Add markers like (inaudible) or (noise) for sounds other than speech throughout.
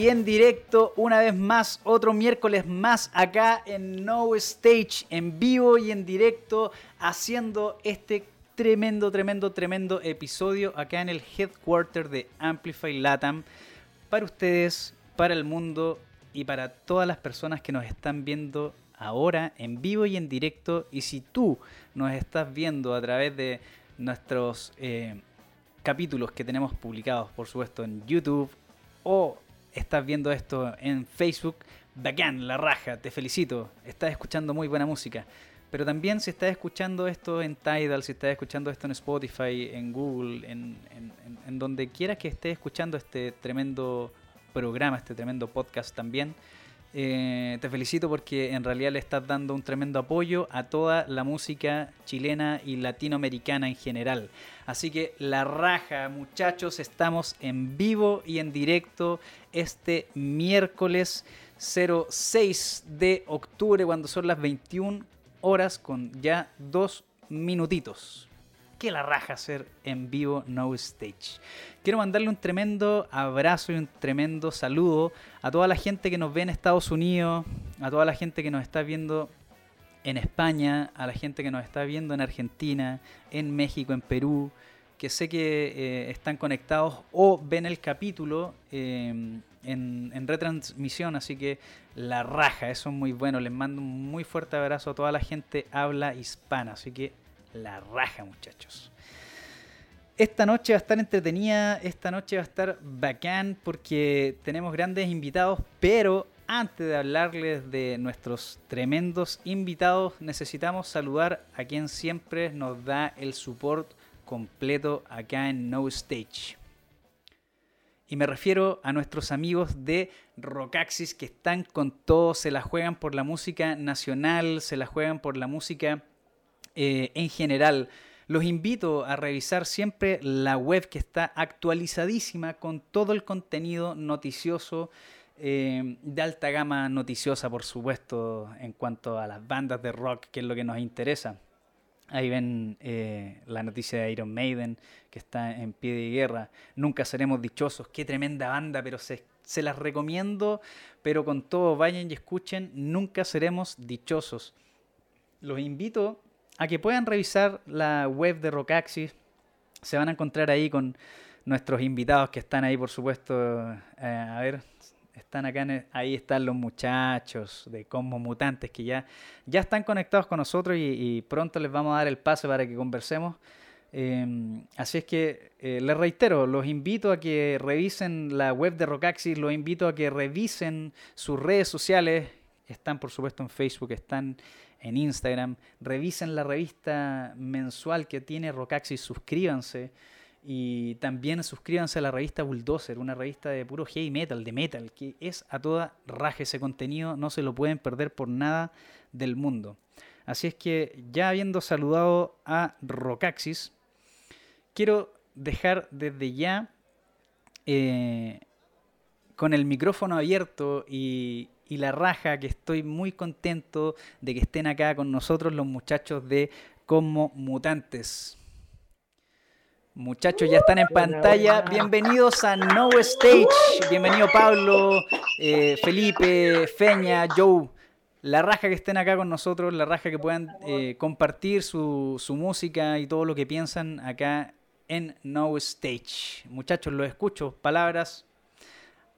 y en directo una vez más, otro miércoles más acá en No Stage, en vivo y en directo, haciendo este tremendo, tremendo, tremendo episodio acá en el headquarter de Amplify Latam para ustedes, para el mundo y para todas las personas que nos están viendo ahora en vivo y en directo. Y si tú nos estás viendo a través de nuestros eh, capítulos que tenemos publicados, por supuesto, en YouTube o estás viendo esto en Facebook, bacán, la raja, te felicito, estás escuchando muy buena música. Pero también si estás escuchando esto en Tidal, si estás escuchando esto en Spotify, en Google, en, en donde quieras que estés escuchando este tremendo programa, este tremendo podcast también, eh, te felicito porque en realidad le estás dando un tremendo apoyo a toda la música chilena y latinoamericana en general. Así que la raja, muchachos, estamos en vivo y en directo este miércoles 06 de octubre cuando son las 21 horas con ya dos minutitos que la raja hacer en vivo No Stage. Quiero mandarle un tremendo abrazo y un tremendo saludo a toda la gente que nos ve en Estados Unidos, a toda la gente que nos está viendo en España, a la gente que nos está viendo en Argentina, en México, en Perú, que sé que eh, están conectados o ven el capítulo eh, en, en, retransmisión, así que la raja, eso es muy bueno. Les mando un muy fuerte abrazo a toda la gente habla hispana, así que la raja, muchachos. Esta noche va a estar entretenida, esta noche va a estar bacán porque tenemos grandes invitados, pero antes de hablarles de nuestros tremendos invitados, necesitamos saludar a quien siempre nos da el support completo acá en No Stage. Y me refiero a nuestros amigos de Rockaxis que están con todo, se la juegan por la música nacional, se la juegan por la música eh, en general. Los invito a revisar siempre la web que está actualizadísima con todo el contenido noticioso eh, de alta gama noticiosa, por supuesto, en cuanto a las bandas de rock, que es lo que nos interesa. Ahí ven eh, la noticia de Iron Maiden, que está en pie de guerra. Nunca seremos dichosos. Qué tremenda banda, pero se, se las recomiendo. Pero con todo, vayan y escuchen. Nunca seremos dichosos. Los invito a que puedan revisar la web de Rockaxis. Se van a encontrar ahí con nuestros invitados que están ahí, por supuesto. Eh, a ver, están acá, ahí están los muchachos de Como Mutantes que ya, ya están conectados con nosotros y, pronto les vamos a dar el pase para que conversemos. Em, así es que eh, les reitero, los invito a que revisen la web de Rockaxis, los invito a que revisen sus redes sociales. Están, por supuesto, en Facebook, están en Instagram. Revisen la revista mensual que tiene Rocaxis, suscríbanse. Y también suscríbanse a la revista Bulldozer, una revista de puro heavy metal, de metal, que es a toda raja ese contenido, no se lo pueden perder por nada del mundo. Así es que ya habiendo saludado a Rocaxis, quiero dejar desde ya eh, con el micrófono abierto y, y la raja, que estoy muy contento de que estén acá con nosotros los muchachos de Como Mutantes. Muchachos, ya están en pantalla. Bienvenidos a No Stage. Bienvenido Pablo, eh, Felipe, Feña, Joe. La raja que estén acá con nosotros, la raja que puedan eh, compartir su, su música y todo lo que piensan acá en No Stage. Muchachos, los escucho. Palabras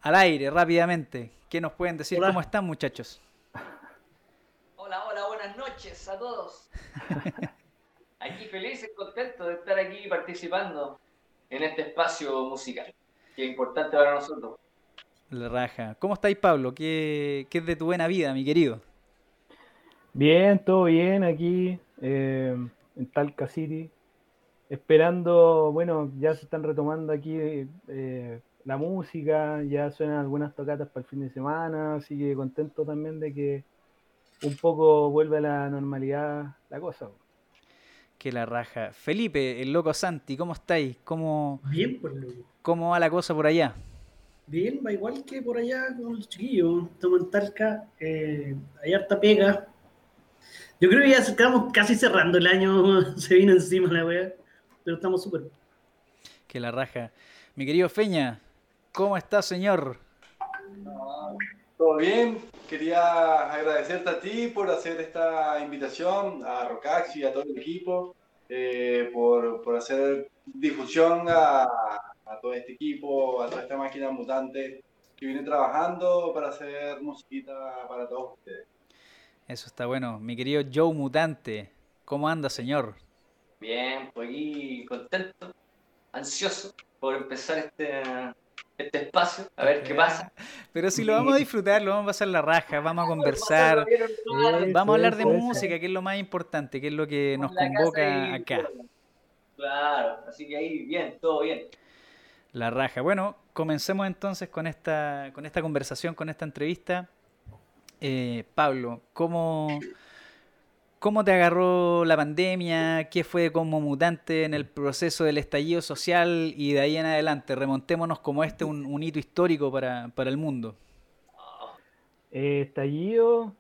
al aire rápidamente. ¿Qué nos pueden decir? ¿Cómo están, muchachos? Hola, hola, buenas noches a todos. (laughs) aquí felices, contentos de estar aquí participando en este espacio musical, que es importante para nosotros. La raja. ¿Cómo estáis, Pablo? ¿Qué, ¿Qué, es de tu buena vida, mi querido? Bien, todo bien aquí eh, en Talca City. Esperando, bueno, ya se están retomando aquí eh, la música, ya suenan algunas tocatas para el fin de semana, así que contento también de que un poco vuelve a la normalidad la cosa. Que la raja. Felipe, el loco Santi, ¿cómo estáis? ¿Cómo, Bien, pues loco. ¿Cómo va la cosa por allá? Bien, va igual que por allá con los chiquillos. Estamos en Talca, eh, hay harta pega. Yo creo que ya estamos casi cerrando el año, (laughs) se vino encima la wea, pero estamos súper. Que la raja. Mi querido Feña, ¿cómo está, señor? Todo bien, quería agradecerte a ti por hacer esta invitación, a Rocax y a todo el equipo, eh, por, por, hacer difusión a, a, todo este equipo, a toda esta máquina mutante que viene trabajando para hacer musiquita para todos ustedes. Eso está bueno. Mi querido Joe Mutante, ¿cómo anda, señor? Bien, pues aquí contento, ansioso por empezar este, este espacio, a ver qué pasa. (laughs) Pero si lo vamos a (laughs) disfrutar, lo vamos a pasar la raja, vamos a conversar, vamos a hablar de música, que es lo más importante, que es lo que nos convoca acá. Claro, así que ahí bien, todo bien. La raja. Bueno, comencemos entonces con esta, con esta conversación, con esta entrevista. Eh, Pablo, ¿cómo, ¿cómo te agarró la pandemia? ¿Qué fue como mutante en el proceso del estallido social? Y de ahí en adelante, remontémonos como este un, hito histórico para, para el mundo. Eh, estallido,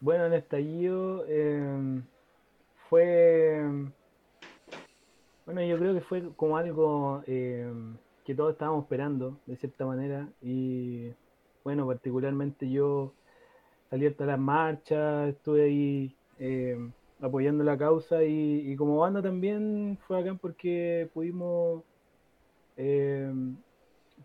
bueno, el estallido eh, fue, bueno, yo creo que fue como algo eh, que todos estábamos esperando, de cierta manera, y bueno, particularmente yo salí a las marchas, estuve ahí eh, apoyando la causa y, y, como banda también fue acá porque pudimos eh,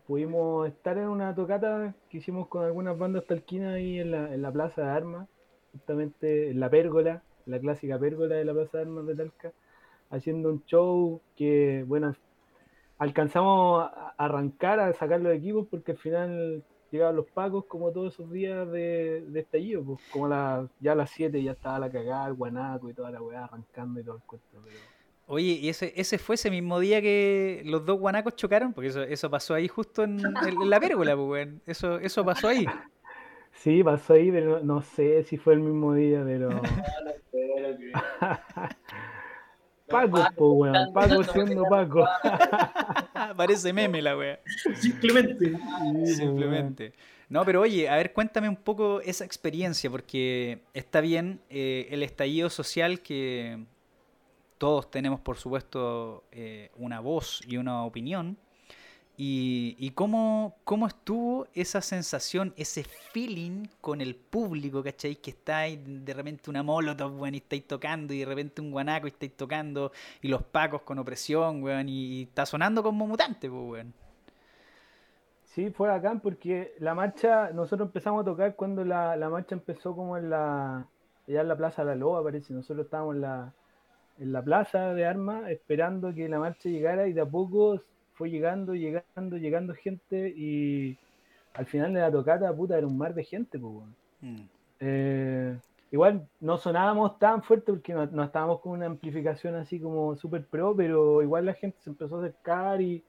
pudimos estar en una tocata que hicimos con algunas bandas talquinas ahí en la, en la Plaza de Armas, justamente en la pérgola, la clásica pérgola de la Plaza de Armas de Talca, haciendo un show que, bueno, alcanzamos a arrancar a sacar los equipos porque al final llegaban los pacos como todos esos días de, de estallido, pues como la, ya a las 7 ya estaba la cagada, el guanaco y toda la weá arrancando y todo el cuento. Pero... Oye, ¿y ese, ese fue ese mismo día que los dos guanacos chocaron? Porque eso, eso pasó ahí justo en, en la pérgola, pues, weón. Eso, eso pasó ahí. (laughs) Sí, pasó ahí, pero no, no sé si fue el mismo día, pero... (laughs) (laughs) Paco, po, weón. Paco siendo Paco. (laughs) Parece meme la wea. Simplemente. Simplemente. No, pero oye, a ver, cuéntame un poco esa experiencia, porque está bien eh, el estallido social que todos tenemos, por supuesto, eh, una voz y una opinión. Y, y cómo, cómo, estuvo esa sensación, ese feeling con el público, ¿cachai? Que está ahí de repente una molotov, weón, y estáis tocando, y de repente un guanaco y estáis tocando, y los pacos con opresión, weón, y, está sonando como mutante, pues, weón. Sí, fue acá porque la marcha, nosotros empezamos a tocar cuando la, la marcha empezó como en la, ya en la Plaza de la Loa, parece, nosotros estábamos en la, en la Plaza de Armas esperando que la marcha llegara y de a poco fue llegando, llegando, llegando gente y al final de la tocata, puta, era un mar de gente, pues, bueno. mm. eh, igual no sonábamos tan fuerte porque no, no, estábamos con una amplificación así como super pro, pero igual la gente se empezó a acercar y,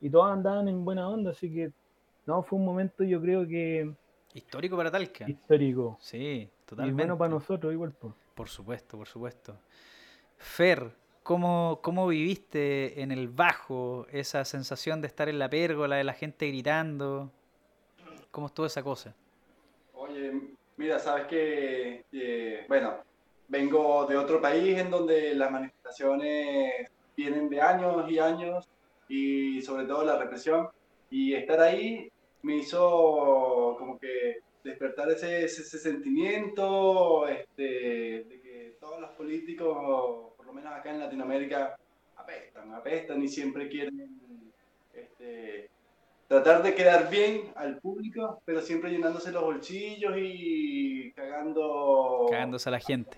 y todos andaban en buena onda, así que no, fue un momento yo creo que... Histórico para Talca. Histórico. Sí, totalmente. Y bueno para nosotros igual. Pues. Por supuesto, por supuesto. Fer, ¿Cómo, ¿Cómo viviste en el bajo esa sensación de estar en la pérgola, de la gente gritando? ¿Cómo estuvo esa cosa? Oye, mira, sabes que, eh, bueno, vengo de otro país en donde las manifestaciones vienen de años y años y sobre todo la represión y estar ahí me hizo como que despertar ese, ese, ese sentimiento este, de que todos los políticos lo menos acá en Latinoamérica, apestan, apestan y siempre quieren este, tratar de quedar bien al público, pero siempre llenándose los bolsillos y cagando... Cagándose a la gente.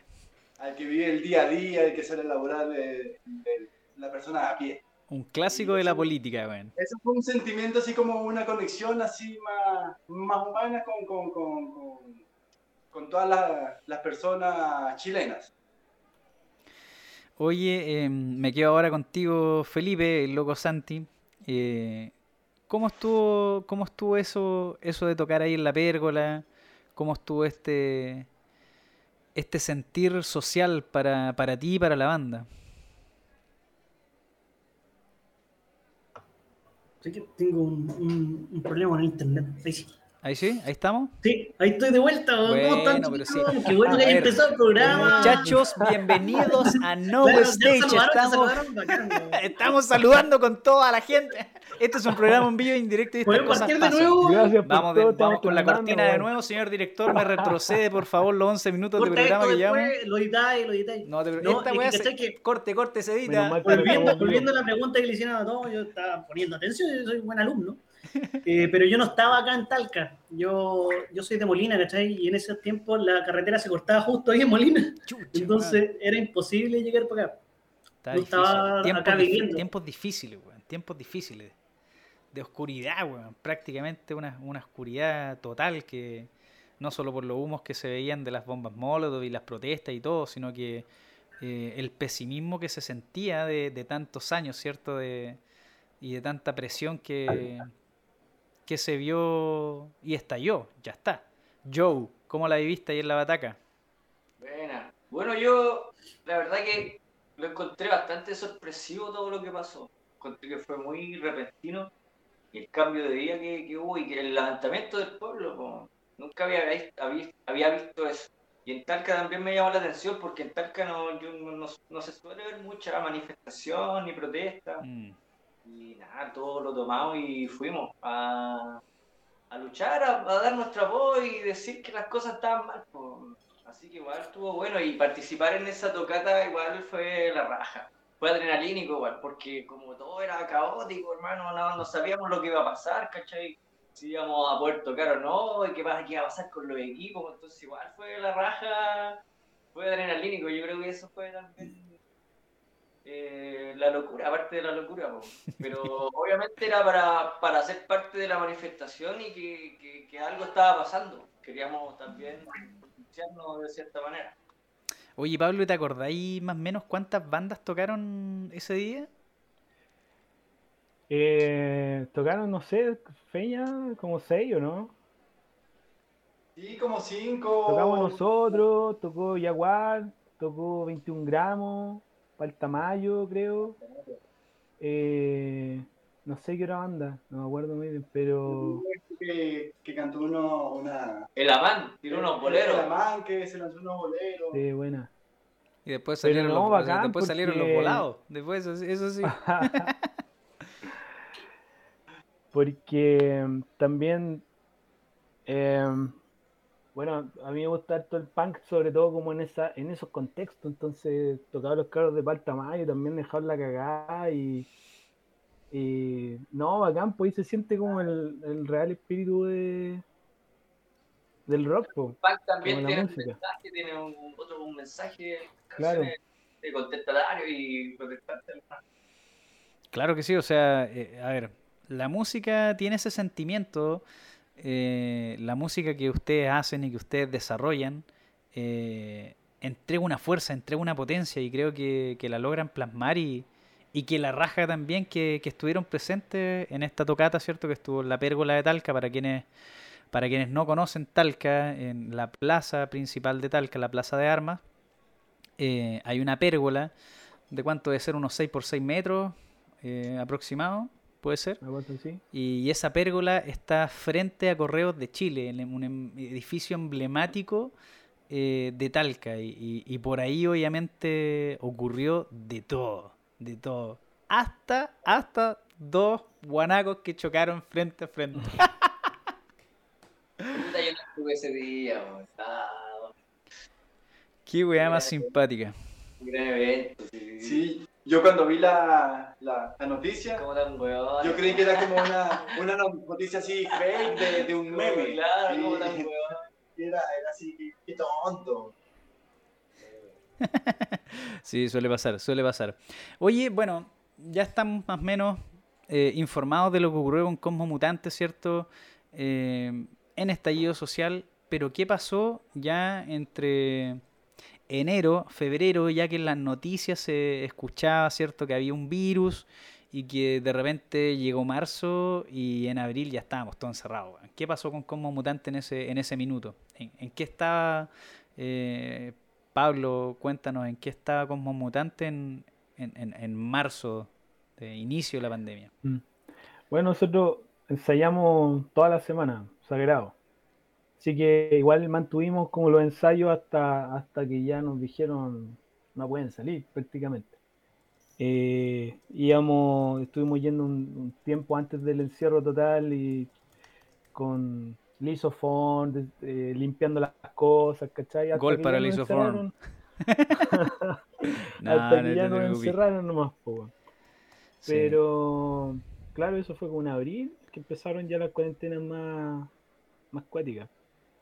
Al que vive el día a día, el que sale a laborar, de, de la persona a pie. Un clásico de la política, bueno. Eso fue un sentimiento así como una conexión así más, más humana con, con, con, con, con todas las, las personas chilenas. Oye, eh, me quedo ahora contigo, Felipe, el loco Santi. Eh, ¿Cómo estuvo, cómo estuvo eso, eso de tocar ahí en la pérgola? ¿Cómo estuvo este, este sentir social para, para ti y para la banda? Que tengo un, un, un problema con el internet. Ahí sí, ahí estamos. Sí, ahí estoy de vuelta. ¿Cómo Bueno, están, pero chicos? sí. Qué bueno que haya empezado el programa. Muchachos, bienvenidos a (laughs) No Claro, Stage. (laughs) Estamos, saludando con toda la gente. Este es un programa en vivo indirecto y estas ¿Podemos cosas partir de nuevo? Gracias por Vamos, de- vamos con la cortina de nuevo, señor director. Me retrocede, por favor, los 11 minutos de Corta programa esto que llevamos. lo editáis, lo editáis. No, te, No, esta es que, se- ¿cachai que- corte, corte, se edita. Volviendo, a la pregunta que le hicieron a todos, yo estaba poniendo atención, yo soy buen alumno. Eh, pero yo no estaba acá en Talca. Yo, yo soy de Molina, ¿cachai? Y en ese tiempo la carretera se cortaba justo ahí en Molina. Chucha, Entonces era imposible llegar para acá. Está no difícil. estaba tiempos, acá viviendo. tiempos difíciles, weón. Tiempos difíciles. De oscuridad, weón. Prácticamente una, una oscuridad total que no solo por los humos que se veían de las bombas Molotov y las protestas y todo, sino que eh, el pesimismo que se sentía de, de tantos años, ¿cierto? De, y de tanta presión que, que se vio y estalló. Ya está. Joe, ¿cómo la viviste ahí en la bataca? Buena. Bueno, yo la verdad que lo encontré bastante sorpresivo todo lo que pasó. Encontré que fue muy repentino y el cambio de día que, que hubo y que el levantamiento del pueblo, nunca había, vis- había, había visto eso. Y en Talca también me llamó la atención porque en Talca no, yo no, no- no se suele ver mucha manifestación ni protesta. Mm. Y nada, todo lo tomamos y fuimos a, a luchar, a, dar nuestra voz y decir que las cosas estaban mal. Así que igual estuvo bueno y participar en esa tocata igual fue la raja. Fue adrenalínico igual, porque como todo era caótico, hermano, no, no sabíamos lo que iba a pasar, ¿cachai? Si íbamos a poder tocar o no, y qué, pasa, qué iba a pasar con los equipos, entonces igual fue la raja, fue adrenalínico, yo creo que eso fue también eh, la locura, aparte de la locura, po. pero (laughs) obviamente era para, para ser parte de la manifestación y que, que- que algo estaba pasando. Queríamos también pronunciarnos de cierta manera. Oye, Pablo, ¿te acordáis más o menos cuántas bandas tocaron ese día? Eh, tocaron, no sé, Feña, como seis o no. Sí, como cinco. Tocamos nosotros, tocó Jaguar, tocó 21 gramos, Paltamayo, creo. Eh, no sé qué otra banda, no me acuerdo muy bien, pero Que, que cantó uno, una. El Amán tiró unos boleros. El Amán que se lanzó unos boleros. sí, buena. Y después salieron, no, los, bacán, después salieron los volados. Después, eso, eso sí. (laughs) Porque mm, también, em, bueno, a mí me gusta harto el punk, sobre todo como en esa, en esos contextos. Entonces, tocaba los carros de Paltamayo, también dejar la cagada y, y no, bacán, pues ahí se siente como el, el real espíritu de del rock, po. Punk también tiene un música. mensaje, tiene un, otro un mensaje, Claro. de contestatario y protestante. Claro que sí, o sea, eh, a ver, la música tiene ese sentimiento, eh, la música que ustedes hacen y que ustedes desarrollan, eh, entrega una fuerza, entrega una potencia y creo que, la logran plasmar y, que la raja también que, que estuvieron presentes en esta tocata, ¿cierto? Que estuvo en la pérgola de Talca, para quienes, para quienes no conocen Talca, en la plaza principal de Talca, la plaza de armas, eh, hay una pérgola de cuánto debe ser unos 6 por 6 metros aproximado, puede ser. Y esa pérgola está frente a Correos de Chile, en un em- edificio emblemático eh, de Talca. Y, y- y por ahí obviamente ocurrió de todo, de todo. Hasta, hasta dos guanacos que chocaron frente a frente. (laughs) Yo no ese día, Qué weá más simpática. un gran evento. Sí. Sí, yo cuando vi la, la, la noticia, ¿Cómo tan weón? yo creí que era como una, una noticia así fake de, de un meme. Claro, Sí, ¿cómo tan weón? (laughs) era, era así, qué, qué tonto. (laughs) Sí, suele pasar, suele pasar. Oye, bueno, ya estamos más o menos eh, informados de lo que ocurrió con Cosmo Mutante, ¿cierto? Eh, en estallido social, pero ¿qué pasó ya entre enero, febrero, ya que en las noticias se escuchaba, ¿cierto? Que había un virus y que de repente llegó marzo y en abril ya estábamos todos encerrados. ¿Qué pasó con Cosmo Mutante en ese, en ese minuto? ¿En, qué estaba eh, Pablo, cuéntanos en qué estaba Cosmo Mutante en, en, en- en marzo, de inicio de la pandemia. Mm. Bueno, nosotros ensayamos toda la semana, sagrado. Así que igual mantuvimos como los ensayos hasta, hasta que ya nos dijeron no pueden salir prácticamente. Eh, íbamos, estuvimos yendo un, tiempo antes del encierro total y con lisofón, eh, limpiando las cosas, ¿cachai? Gol para lisofón. (laughs) hasta que ya nos encerraron nomás, po. Pero, claro, eso fue como en abril, que empezaron ya las cuarentenas más, más cuáticas.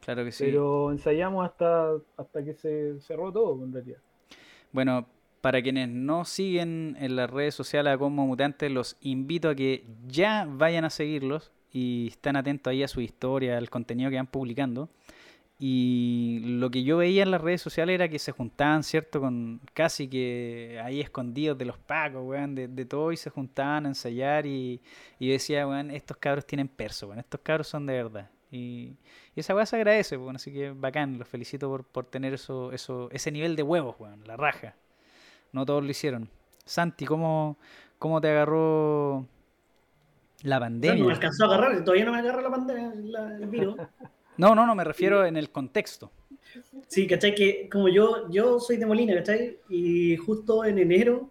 Claro que sí. Pero ensayamos hasta, hasta que se cerró todo, en realidad. Bueno, para quienes no siguen en las redes sociales a Como Mutantes, los invito a que ya vayan a seguirlos y estén atentos ahí a su historia, al contenido que van publicando. Y lo que yo veía en las redes sociales era que se juntaban, ¿cierto? Con casi que ahí escondidos de los pacos, weón, de, todo, y se juntaban a ensayar. Y, y decía, weón, estos cabros tienen perso, weón, estos cabros son de verdad. Y, esa weá se agradece, bueno, así que bacán, los felicito por, por tener eso, eso, ese nivel de huevos, weón, la raja. No todos lo hicieron. Santi, ¿cómo, cómo te agarró la pandemia? No, me alcanzó a agarrar, todavía no me agarra la pandemia, el virus. (laughs) no, no, no, me refiero en el contexto. Sí, ¿cachai? Que como yo, yo soy de Molina, ¿cachai? Y justo en enero,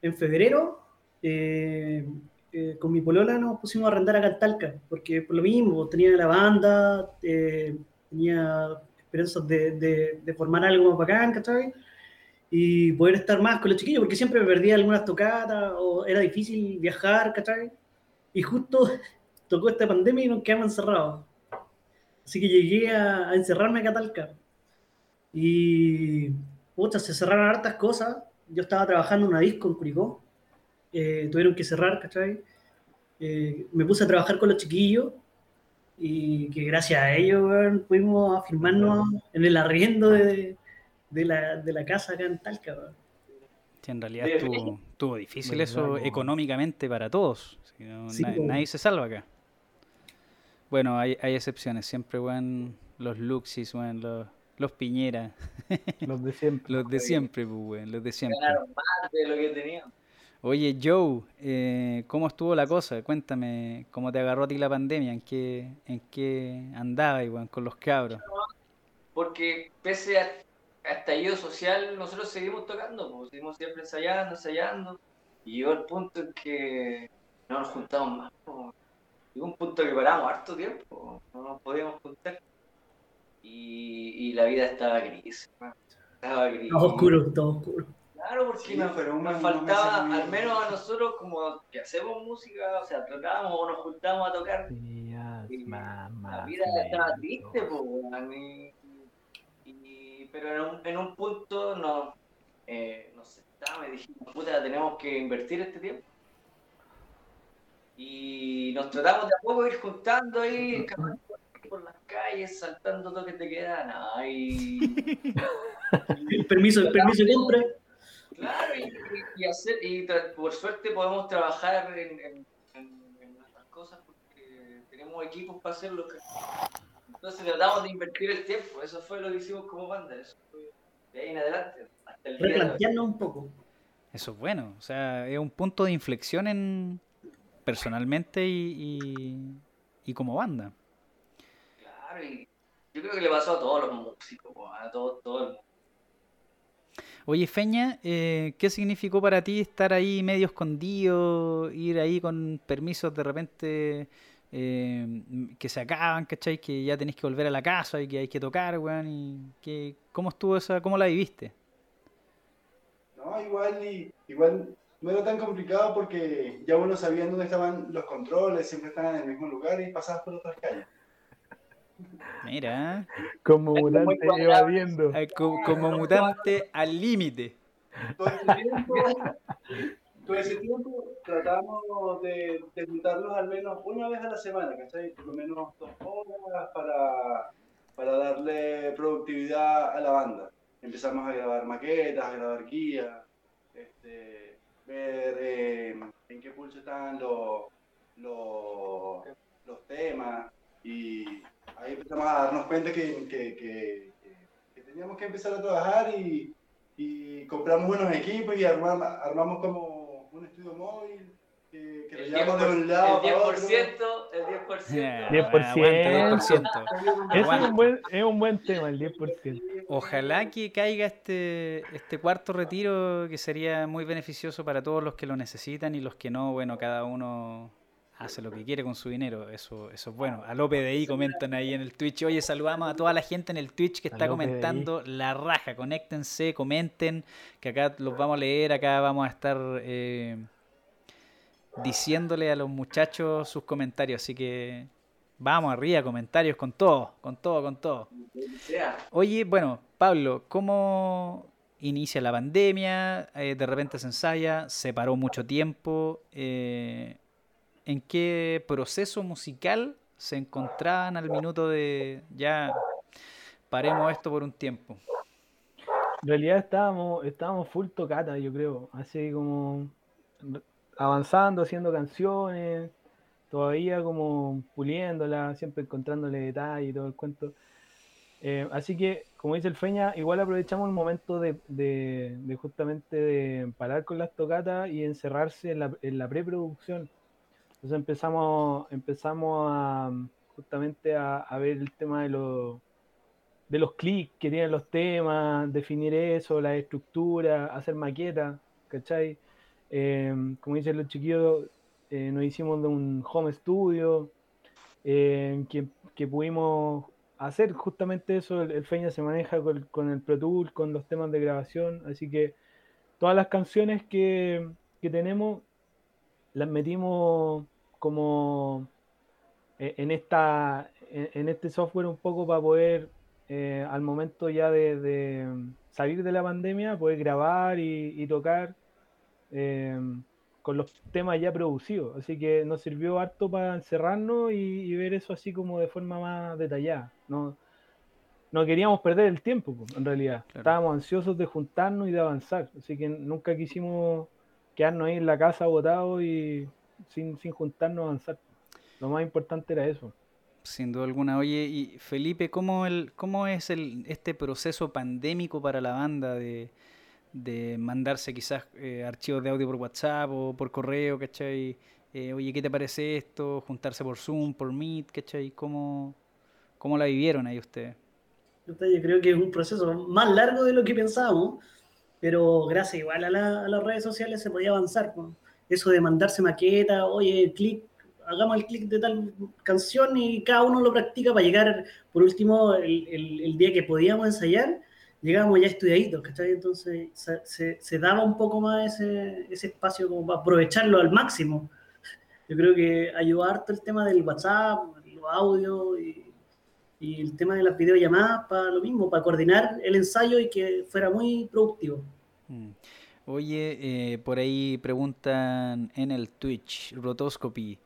en febrero, eh, eh, con mi polola nos pusimos a arrendar a Cantalca, porque por lo mismo, tenía la banda, eh, tenía esperanzas de, de, formar algo más bacán, ¿cachai? Y poder estar más con los chiquillos, porque siempre me perdía algunas tocadas o era difícil viajar, ¿cachai? Y justo (laughs) tocó esta pandemia y nos quedamos encerrados. Así que llegué a, encerrarme a Catalca. Y, pucha, se cerraron hartas cosas. Yo estaba trabajando en una disco en Curicó eh, tuvieron que cerrar, ¿cachai? Eh, me puse a trabajar con los chiquillos y que gracias a ellos pudimos firmarnos en el arriendo de, de, la, de la casa acá en Talca. en realidad estuvo, difícil eso económicamente para todos. nadie, se salva acá. Bueno, hay, hay excepciones. Siempre, weón, los Luxis, weón, los, los Piñera. Los de siempre. (laughs) los de siempre, pues, los de siempre. Ganaron más de lo que tenían. Oye, Joe, eh, ¿cómo estuvo la cosa? Cuéntame, ¿cómo te agarró a ti la pandemia? ¿En qué, en qué andabas igual, con los cabros? Porque pese a, estallido social, nosotros seguimos tocando, pues, seguimos siempre ensayando, ensayando. Y llegó el punto en que no nos juntamos más. Llegó un punto que paramos harto tiempo, no nos podíamos juntar. Y, y la vida estaba gris. Estaba gris. Todo oscuro, todo oscuro. Claro, porque nos, faltaba, al menos a nosotros, como que hacemos música, o sea, tocábamos o nos juntábamos a tocar. la vida estaba triste, pues, pero en un, en un punto nos, eh, nos sentamos y dijimos, puta, tenemos que invertir este tiempo. Y nos tratamos de a poco de ir juntando ahí, por las calles, saltando toques de queda, no, y... el permiso, el permiso de compra. Claro, y, hacer, y por suerte podemos trabajar en, en, en, nuestras cosas porque tenemos equipos para hacerlo. Entonces tratamos de invertir el tiempo, eso fue lo que hicimos como banda, eso fue de ahí en adelante, hasta el día un poco. Eso es bueno, o sea, es un punto de inflexión en personalmente y, y, como banda. Claro, y yo creo que le pasó a todos los músicos, a todos, todo Oye, Feña, eh, ¿qué significó para ti estar ahí medio escondido, ir ahí con permisos de repente eh, que se acaban, ¿cachai? Que ya tenés que volver a la casa y que hay que tocar, weón. Y que, ¿Cómo estuvo esa, cómo la viviste? No, igual, igual no era tan complicado porque ya uno sabía dónde estaban los controles, siempre estaban en el mismo lugar y pasabas por otras calles. Mira. Como mutante evadiendo. Como, mutante al límite. Todo ese tiempo tratamos de, de juntarnos al menos una vez a la semana, ¿cachai? Por lo menos dos horas para, para darle productividad a la banda. Empezamos a grabar maquetas, a grabar guías, este, ver eh, en qué pulso están los, los, los temas y ahí empezamos a darnos cuenta que, que, que, que teníamos que empezar a trabajar y, y compramos unos equipos y armamos, armamos como un estudio móvil que, que lo llevamos de un lado el 10%, 10%. 10%. Aguanta, 10%. Ese es Aguanta. un, buen, es un buen tema, el 10%. Ojalá que caiga este, este cuarto retiro que sería muy beneficioso para todos los que lo necesitan y los que no, bueno, cada uno hace lo que quiere con su dinero, eso, eso es bueno. A López de ahí comentan ahí en el Twitch, oye, saludamos a toda la gente en el Twitch que está comentando la raja, conéctense, comenten, que acá los vamos a leer, acá vamos a estar eh, diciéndole a los muchachos sus comentarios, así que vamos arriba, comentarios con todo, con todo, con todo. Oye, bueno, Pablo, ¿cómo inicia la pandemia? Eh, de repente se ensaya, se paró mucho tiempo. eh, ¿En qué proceso musical se encontraban al minuto de ya paremos esto por un tiempo? En realidad estábamos, estábamos full tocata, yo creo. Así como avanzando, haciendo canciones, todavía como puliéndola, siempre encontrándole detalle y todo el cuento. Eh, así que, como dice el Feña, igual aprovechamos el momento de, de- de justamente de parar con las tocatas y encerrarse en la, en la preproducción. Entonces empezamos, empezamos a justamente a, ver el tema de los de los clics que tienen los temas, definir eso, la estructura, hacer maquetas, ¿cachai? Eh, como dicen los chiquillos, eh, nos hicimos de un home studio eh, que, que pudimos hacer justamente eso. El, el Feña se maneja con, con el Pro Tool, con los temas de grabación, así que todas las canciones que, que tenemos las metimos como eh, en, esta, en, este software un poco para poder eh, al momento ya de, de salir de la pandemia, poder grabar y, y tocar eh, con los temas ya producidos. Así que nos sirvió harto para encerrarnos y, y ver eso así como de forma más detallada. No, no queríamos perder el tiempo, po, en realidad. Claro. Estábamos ansiosos de juntarnos y de avanzar. Así que nunca quisimos quedarnos ahí en la casa botados y sin, sin juntarnos a avanzar. Lo más importante era eso. Sin duda alguna. Oye, y Felipe, ¿cómo, el, cómo es el, este proceso pandémico para la banda de, de mandarse quizás eh, archivos de audio por WhatsApp o por correo, ¿cachai? Eh, oye, ¿qué te parece esto? Juntarse por Zoom, por Meet, ¿cachai? ¿Cómo, cómo la vivieron ahí ustedes? Yo creo que es un proceso más largo de lo que pensábamos, pero gracias igual a, la- a las redes sociales se podía avanzar. ¿no? Eso de mandarse maqueta, oye, clic, hagamos el clic de tal canción y cada uno lo practica para llegar, por último, el, el- el día que podíamos ensayar, llegábamos ya estudiaditos, ¿cachai? Entonces se, se- se daba un poco más ese, ese espacio como para aprovecharlo al máximo. Yo creo que ayudó harto el tema del WhatsApp, los audios y, y el tema de las videollamadas para lo mismo, para coordinar el ensayo y que fuera muy productivo. Mm. Oye, eh, por ahí preguntan en el Twitch, Rotoscopy,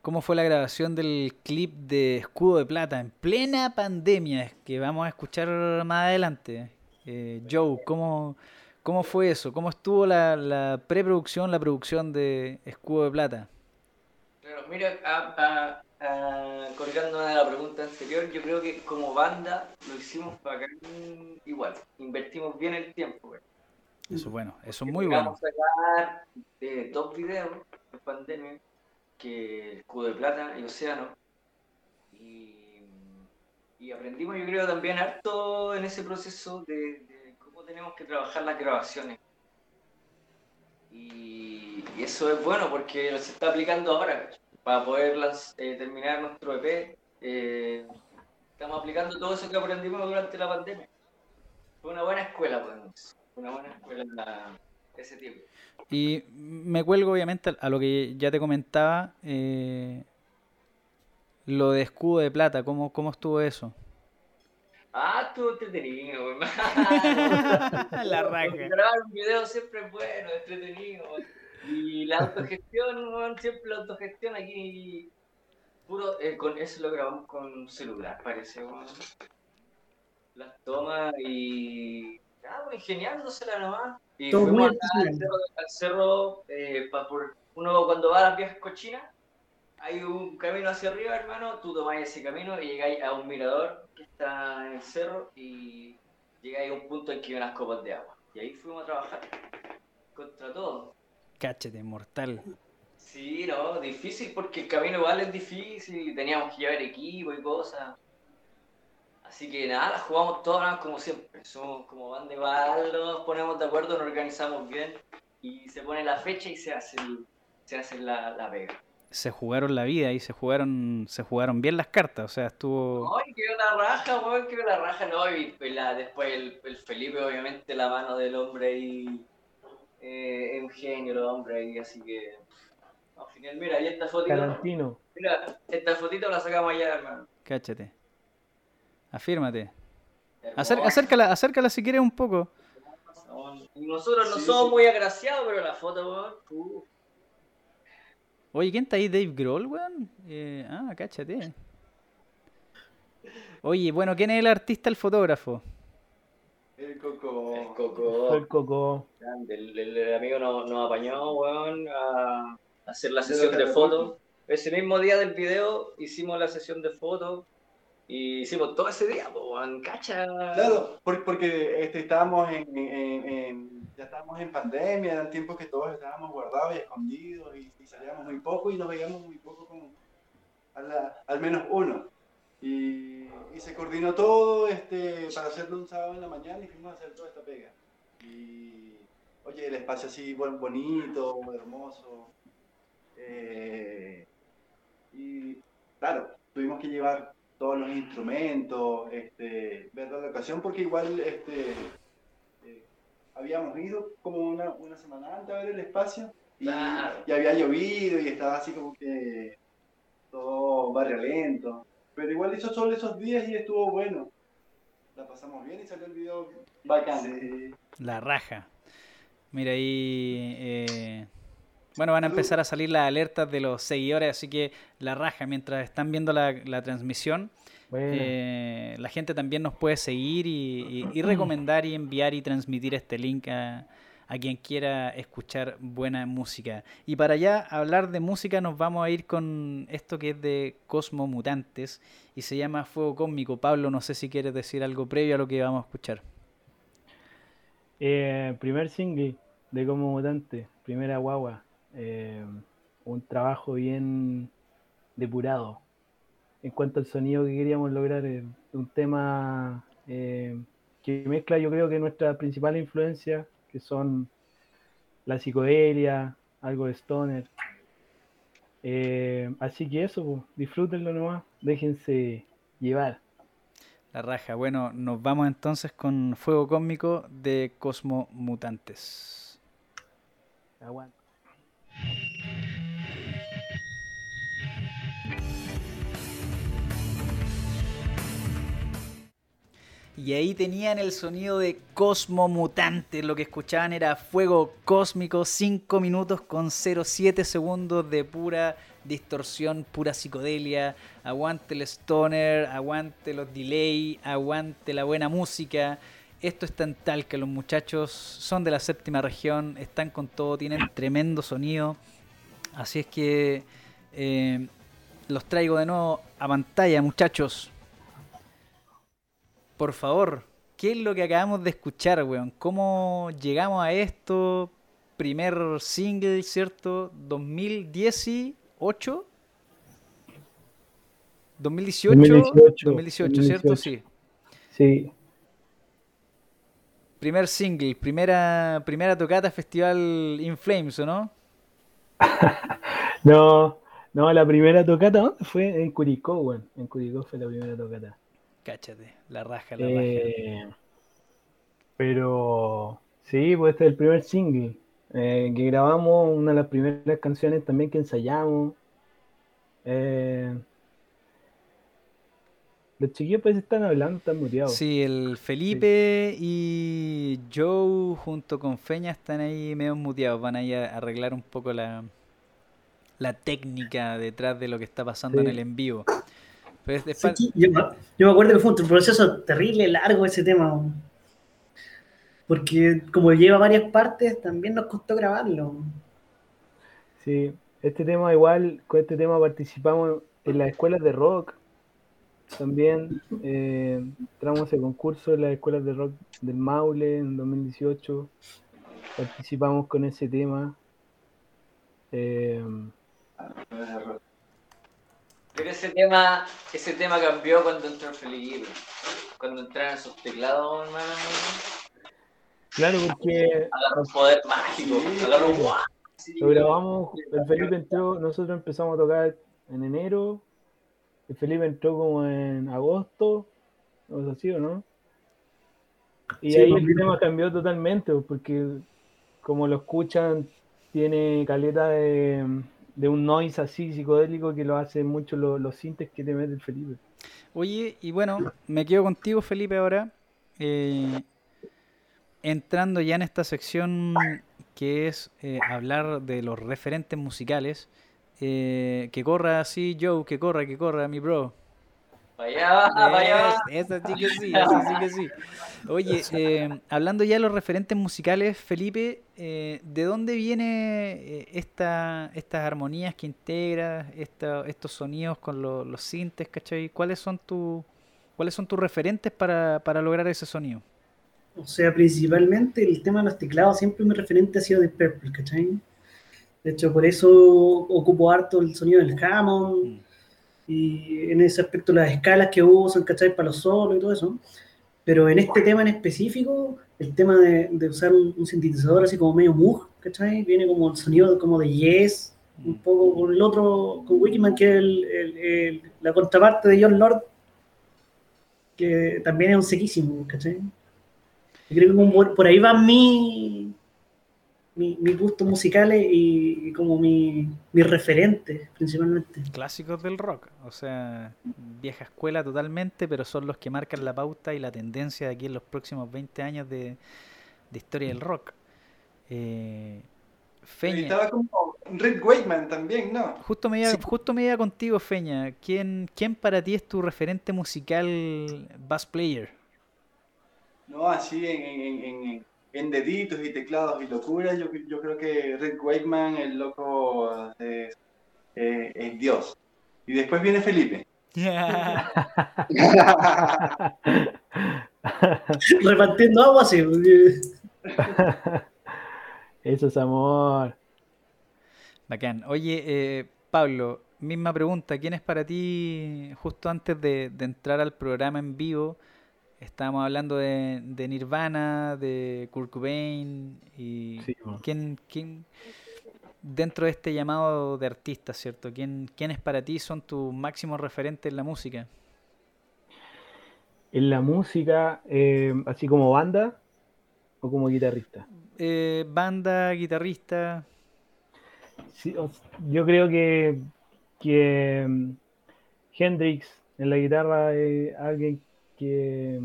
¿cómo fue la grabación del clip de Escudo de Plata en plena pandemia? Que vamos a escuchar más adelante. Eh, Joe, ¿cómo, ¿cómo fue eso? ¿Cómo estuvo la, la preproducción, la producción de Escudo de Plata? Claro, mira, a- a- a- colgando de la pregunta anterior, yo creo que como banda lo hicimos bacán igual. Invertimos bien el tiempo. güey. Eso es bueno, eso es muy bueno. Llegamos a sacar eh, dos videos en pandemia, que Escudo de Plata y Océano. Y, y aprendimos, yo creo, también harto en ese proceso de, de cómo tenemos que trabajar las grabaciones. Y, y eso es bueno porque se está aplicando ahora, ¿cachai? Para poder las- eh, terminar nuestro EP. eh, estamos aplicando todo eso que aprendimos durante la pandemia. Fue una buena escuela, podemos decir. Fue Una buena escuela la- ese tiempo. Y me cuelgo obviamente a- lo que ya te comentaba, eh, lo de Escudo de Plata, ¿cómo, cómo estuvo eso? Ah, estuvo entretenido, güey. (laughs) La raja. Grabar un video siempre es bueno, entretenido. Y la (laughs) autogestión, siempre la autogestión aquí. Puro, eh, con eso lo grabamos con celular, parece. Las tomas y. Ah, güey, ingeniándosela nomás. Y Todo fuimos acá al cerro, al cerro, eh, pa- por, uno cuando va a las viejas cochinas, hay un camino hacia arriba, hermano, tú tomáis ese camino y llegáis a un mirador que está en el cerro y llegáis a un punto en que hay unas copas de agua. Y ahí fuimos a trabajar contra todo. Cáchete, mortal. Sí, no, difícil porque el camino igual es difícil y teníamos que llevar equipo y cosas. Así que nada, jugamos todas como siempre. Somos como van de igual, nos ponemos de acuerdo, nos organizamos bien y se pone la fecha y se hace, el- se hace la, la pega. Se jugaron la vida y se jugaron, se jugaron bien las cartas. O sea, estuvo. Ay, quedó la raja, weón, quedó la raja, no, y la- después el, el Felipe, obviamente, la mano del hombre y eh, es un genio el hombre ahí, así que al final, mira, y esta fotito, Tarantino. mira, esta fotito la sacamos allá, hermano. Cáchate. Afírmate. Acer- acércala, acércala si quieres un poco. Nosotros no Sí, somos sí. muy agraciados, pero la foto, weón, uh, Oye, ¿quién está ahí? Dave Grohl, weón. Eh, ah, cáchate. Oye, bueno, ¿quién es el artista, el fotógrafo? El coco. el coco. el Coco. Grande, El, el- el amigo nos, nos apañó, weón, a hacer la sesión de fotos. Ese mismo día del video hicimos la sesión de fotos y hicimos todo ese día, weón, cacha. Claro, por- porque este, estábamos en, en- en- ya estábamos en pandemia, eran tiempos que todos estábamos guardados y escondidos y, y salíamos muy poco y nos veíamos muy poco como a la- al menos uno. Y, y se coordinó todo este, para hacerlo un sábado en la mañana y fuimos a hacer toda esta pega. Y oye, el espacio así buen- bonito, hermoso. eh, y claro, tuvimos que llevar todos los instrumentos, este, ver la locación, porque igual este, eh, habíamos ido como una, una semana antes a ver el espacio y, Claro. y había llovido y estaba así como que todo barrio lento. Pero igual hizo sol esos días y estuvo bueno. La pasamos bien y salió el video bacán. Sí. La raja. Mira ahí. eh, Bueno, van a empezar a salir las alertas de los seguidores, así que la raja, mientras están viendo la, la transmisión, Bueno, eh, la gente también nos puede seguir y, y- y recomendar y enviar y transmitir este link a, a quien quiera escuchar buena música. Y para allá hablar de música nos vamos a ir con esto que es de Cosmo Mutantes y se llama Fuego Cósmico. Pablo, no sé si quieres decir algo previo a lo que vamos a escuchar. eh, primer single de Como Mutante, primera guagua. eh, un trabajo bien depurado en cuanto al sonido que queríamos lograr. un tema eh, que mezcla, yo creo que nuestra principal influencia, que son la psicodelia, algo de stoner. Eh, así que eso, pues, disfrútenlo nomás, déjense llevar. La raja. Bueno, nos vamos entonces con Fuego Cósmico de Cosmo Mutantes. Aguanta. Y ahí tenían el sonido de Cosmo Mutante. Lo que escuchaban era Fuego Cósmico, 5 minutos con 0,7 segundos de pura distorsión, pura psicodelia. Aguante el stoner, aguante los delay, aguante la buena música. Esto está en Talca, los muchachos son de la séptima región, están con todo, tienen tremendo sonido. Así es que eh, los traigo de nuevo a pantalla, muchachos. Por favor, ¿qué es lo que acabamos de escuchar, weón? ¿Cómo llegamos a esto? Primer single, ¿cierto? 2018. 2018, 2018, 2018, ¿cierto? 2018. Sí. Sí, Primer single, primera, primera tocata Festival In Flames, ¿o no? (laughs) No, no, la primera tocata, ¿dónde fue? En Curicó, weón. En Curicó fue la primera tocata. Cáchate, la raja, la raja. Eh, pero sí, pues este es el primer single eh, que grabamos, una de las primeras canciones también que ensayamos. Eh, los chiquillos pues están hablando, están muteados. Sí, el Felipe y Joe junto con Feña están ahí medio muteados. Van ahí a arreglar un poco la, la técnica detrás de lo que está pasando en el en vivo. Pero es de Sí, espal- sí, yo, yo me acuerdo que fue un proceso terrible, largo ese tema. Porque como lleva varias partes, también nos costó grabarlo. Sí, este tema igual, con este tema participamos en las escuelas de rock. También eh, entramos ese concurso en las escuelas de rock del Maule en 2018. Participamos con ese tema. Eh, no es de rock. Pero ese tema, ese tema cambió cuando entró Felipe. Cuando entraron sus teclados, hermano. Claro, porque Agarró un poder mágico. Sí, Agarró un sí. lo grabamos, el Felipe entró, nosotros empezamos a tocar en enero, el Felipe entró como en agosto, o algo así, ¿o no? Y Sí, ahí el bien. tema cambió totalmente, porque como lo escuchan, tiene caleta de, de un noise así psicodélico que lo hace mucho lo- los sintes que te mete el Felipe. Oye, y bueno, me quedo contigo, Felipe, ahora. eh, entrando ya en esta sección que es eh, hablar de los referentes musicales. eh, que corra así, Joe, que corra, que corra, mi bro. Para allá va, para allá va. Es- Esa sí que sí, esa sí que sí. Oye, (laughs) eh, hablando ya de los referentes musicales, Felipe, eh, ¿de dónde viene eh, esta, estas armonías que integras, esta- estos sonidos con lo- los sintes, ¿cachai? ¿Cuáles son, tu, ¿Cuáles son tus referentes para, para lograr ese sonido? O sea, principalmente el tema de los teclados, siempre mi referente ha sido de Purple, ¿cachai? De hecho, por eso ocupo harto el sonido del Hammond Mm. Y en ese aspecto las escalas que usan, ¿cachai? Para los solos y todo eso. Pero en este tema en específico, el tema de, de usar un, un sintetizador así como medio Moog, ¿cachai? Viene como el sonido como de Yes, un Mm. poco con el otro, con Wikiman, que es el- el- el- la contraparte de John Lord, que también es un sequísimo, ¿cachai? Creo que por, ahí van mi, mi, mis gustos musicales y, y como mi, mi referente, principalmente. Clásicos del rock, o sea, vieja escuela totalmente, pero son los que marcan la pauta y la tendencia de aquí en los próximos 20 años de, de historia del rock. Eh, Y Feña, estaba como Rick Wakeman también, ¿no? justo me iba, justo me iba contigo, Feña. ¿Quién, ¿Quién para ti es tu referente musical bass player? No, así en, en, en, en- en deditos y teclados y locuras, yo, yo creo que Rick Wakeman, el loco, es, eh, es Dios. Y después viene Felipe. (laughs) Repartiendo agua, así. (laughs) Eso es amor. Bacán. Oye, eh, Pablo, misma pregunta. ¿Quién es para ti, justo antes de, de entrar al programa en vivo, estábamos hablando de, de Nirvana, de Kurt Cobain y Sí, mo. quién, quién dentro de este llamado de artistas, ¿cierto? ¿Quién, quiénes para ti son tus máximos referentes en la música? En la música, eh, así como banda o como guitarrista. Eh, banda, guitarrista. Sí, yo creo que, que mm, Hendrix en la guitarra es alguien que,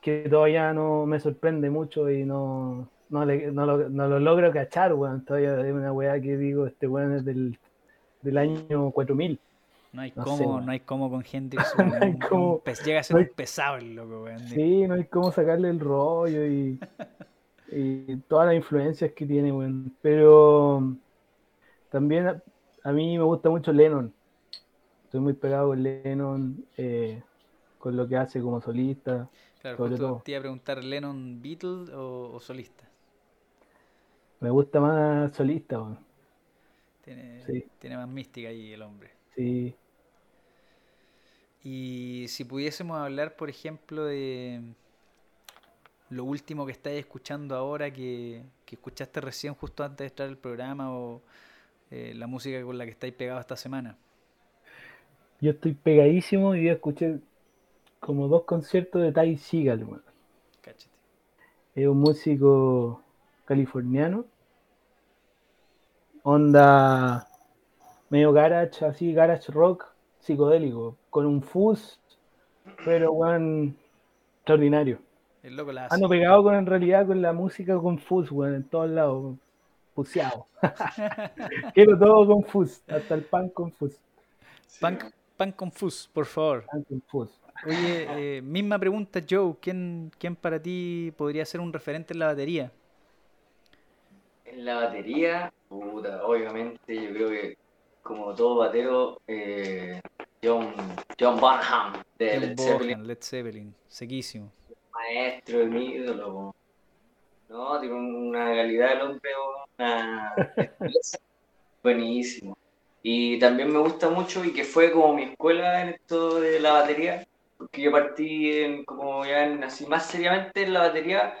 que todavía no me sorprende mucho y no, no, le- no lo, no lo logro cachar, weón. Todavía es una weá que digo, este weón es del, del año 4000. No hay No cómo, no hay cómo con Hendrix. (laughs) No hay cómo. llega a ser No hay- un pesado el loco, weón. Sí, no hay cómo sacarle el rollo y, y todas las influencias que tiene, weón. Pero también a, a mí me gusta mucho Lennon. Estoy muy pegado con Lennon, eh, con lo que hace como solista. Claro, sobre justo todo. te iba a preguntar, ¿Lennon Beatle o, o solista? Me gusta más solista, weón. Tiene, Sí. tiene más mística ahí el hombre. Sí. Y si pudiésemos hablar, por ejemplo, de lo último que estáis escuchando ahora, que, que escuchaste recién justo antes de entrar al programa, o eh, la música con la que estáis pegados esta semana. Yo estoy pegadísimo y escuché como dos conciertos de Ty Seagal. Cáchate. Es un músico californiano. Onda medio garage, así, garage rock psicodélico, con un fuzz, pero weón, extraordinario. El loco la hace. Ando pegado con en realidad con la música con fuzz, weón, en todos lados, fuseado. (laughs) Quiero todo con fuzz, hasta el pan con fuzz. Pan, pan confus, por favor. Pan con fuzz. Oye, (laughs) eh, misma pregunta, Joe. ¿Quién, ¿Quién para ti podría ser un referente en la batería? En la batería, puta, obviamente yo creo que como todo batero, eh, John, John Bonham de John Led Zeppelin, Led Zeppelin, sequísimo. maestro, mi ídolo. No, tiene una calidad del hombre, una (laughs) buenísimo. Y también me gusta mucho y que fue como mi escuela en esto de la batería, porque yo partí en, como ya en, así más seriamente en la batería,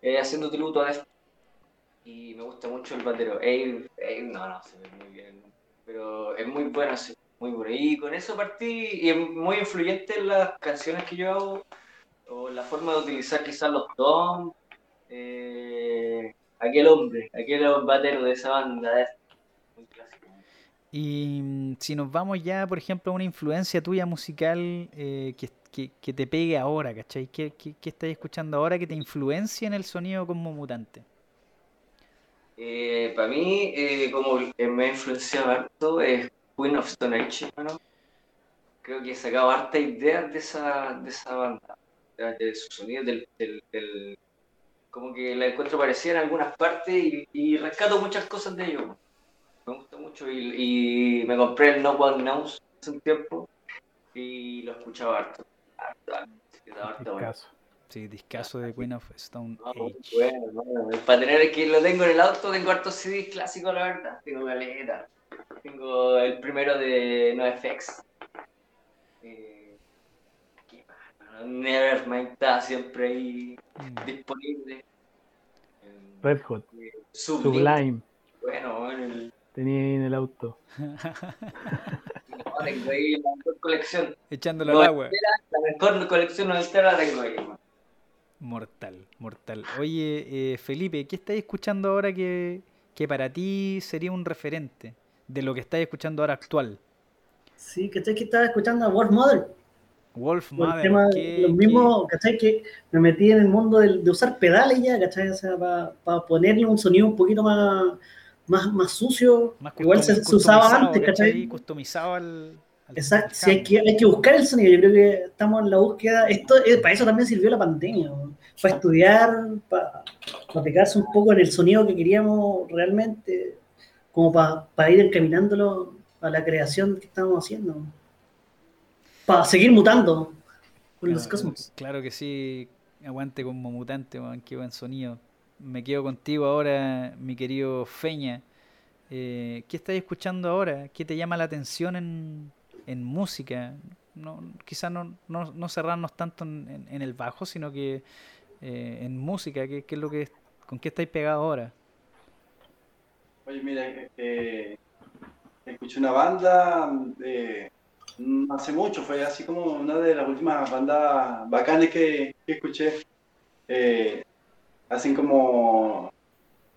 eh, haciendo tributo a esto. Y me gusta mucho el batero. Abe, Abe, no, no, se ve muy bien, pero es muy bueno, sí, muy bueno. Y con eso partí y es muy influyente en las canciones que yo hago, o la forma de utilizar quizás los toms. Eh, aquel hombre, aquel batero de esa banda, es. Y mm, si nos vamos ya, por ejemplo, a una influencia tuya musical eh, que, que- te pegue ahora, ¿cachai? ¿Qué, qué, estás escuchando ahora que te influencia en el sonido como mutante? Eh, para mí, eh, como me ha influenciado harto, es Queen of Stone Age, ¿no? Creo que he sacado harta ideas de esa, de esa banda, de, de su sonido, del, del, del- como que la encuentro parecida en algunas partes y, y rescato muchas cosas de ellos. Me gusta mucho y, y me compré el No One Knows hace un tiempo y lo escuchaba harto. harto, bueno. Sí, discaso de Queen of Stone No, muy Age. bueno, bueno. Para tener que lo tengo en el auto, tengo hartos CDs clásicos, la verdad. Tengo galeta. Tengo el primero de NoFX. Eh, ¿qué? Nevermind está siempre ahí Mm. disponible. Eh, Red Hot, Sublime. Sublime, Bueno, bueno, el- tenía ahí en el auto. no, tengo ahí la mejor colección. Echándolo No, al agua. La mejor colección noventera la tengo ahí, hermano. Mortal, mortal. Oye, eh, Felipe, ¿qué estás escuchando ahora que, que para ti sería un referente de lo que estás escuchando ahora actual? Sí, ¿cachai? Que estaba escuchando a Wolf Mother. Wolf Por el Mother, tema, ¿qué- lo qué- mismo, ¿cachai? Que me metí en el mundo de usar pedales ya, ¿cachai? O sea, para ponerle un sonido un poquito más, más, más sucio. más Igual se, usaba antes, ¿cachai? Customizado al, al- Exacto, sí, hay que, hay que buscar el sonido. Yo creo que estamos en la búsqueda. Esto, eh, para eso también sirvió la pandemia, para estudiar, para, para pegarse un poco en el sonido que queríamos realmente, como para, para ir encaminándolo a la creación que estamos haciendo. Para seguir mutando con los cosmos. Claro que sí, aguante como mutante, man, qué buen sonido. Me quedo contigo ahora, mi querido Feña. Eh, ¿qué estás escuchando ahora? ¿Qué te llama la atención en, en música? No, quizás no, no, no cerrarnos tanto en, en- el bajo, sino que eh, en música. ¿qué, es lo que, ¿Con qué estáis pegados ahora? Oye, mira, eh, escuché una banda eh, hace mucho, fue así como una de las últimas bandas bacanes que, escuché. Hacen como,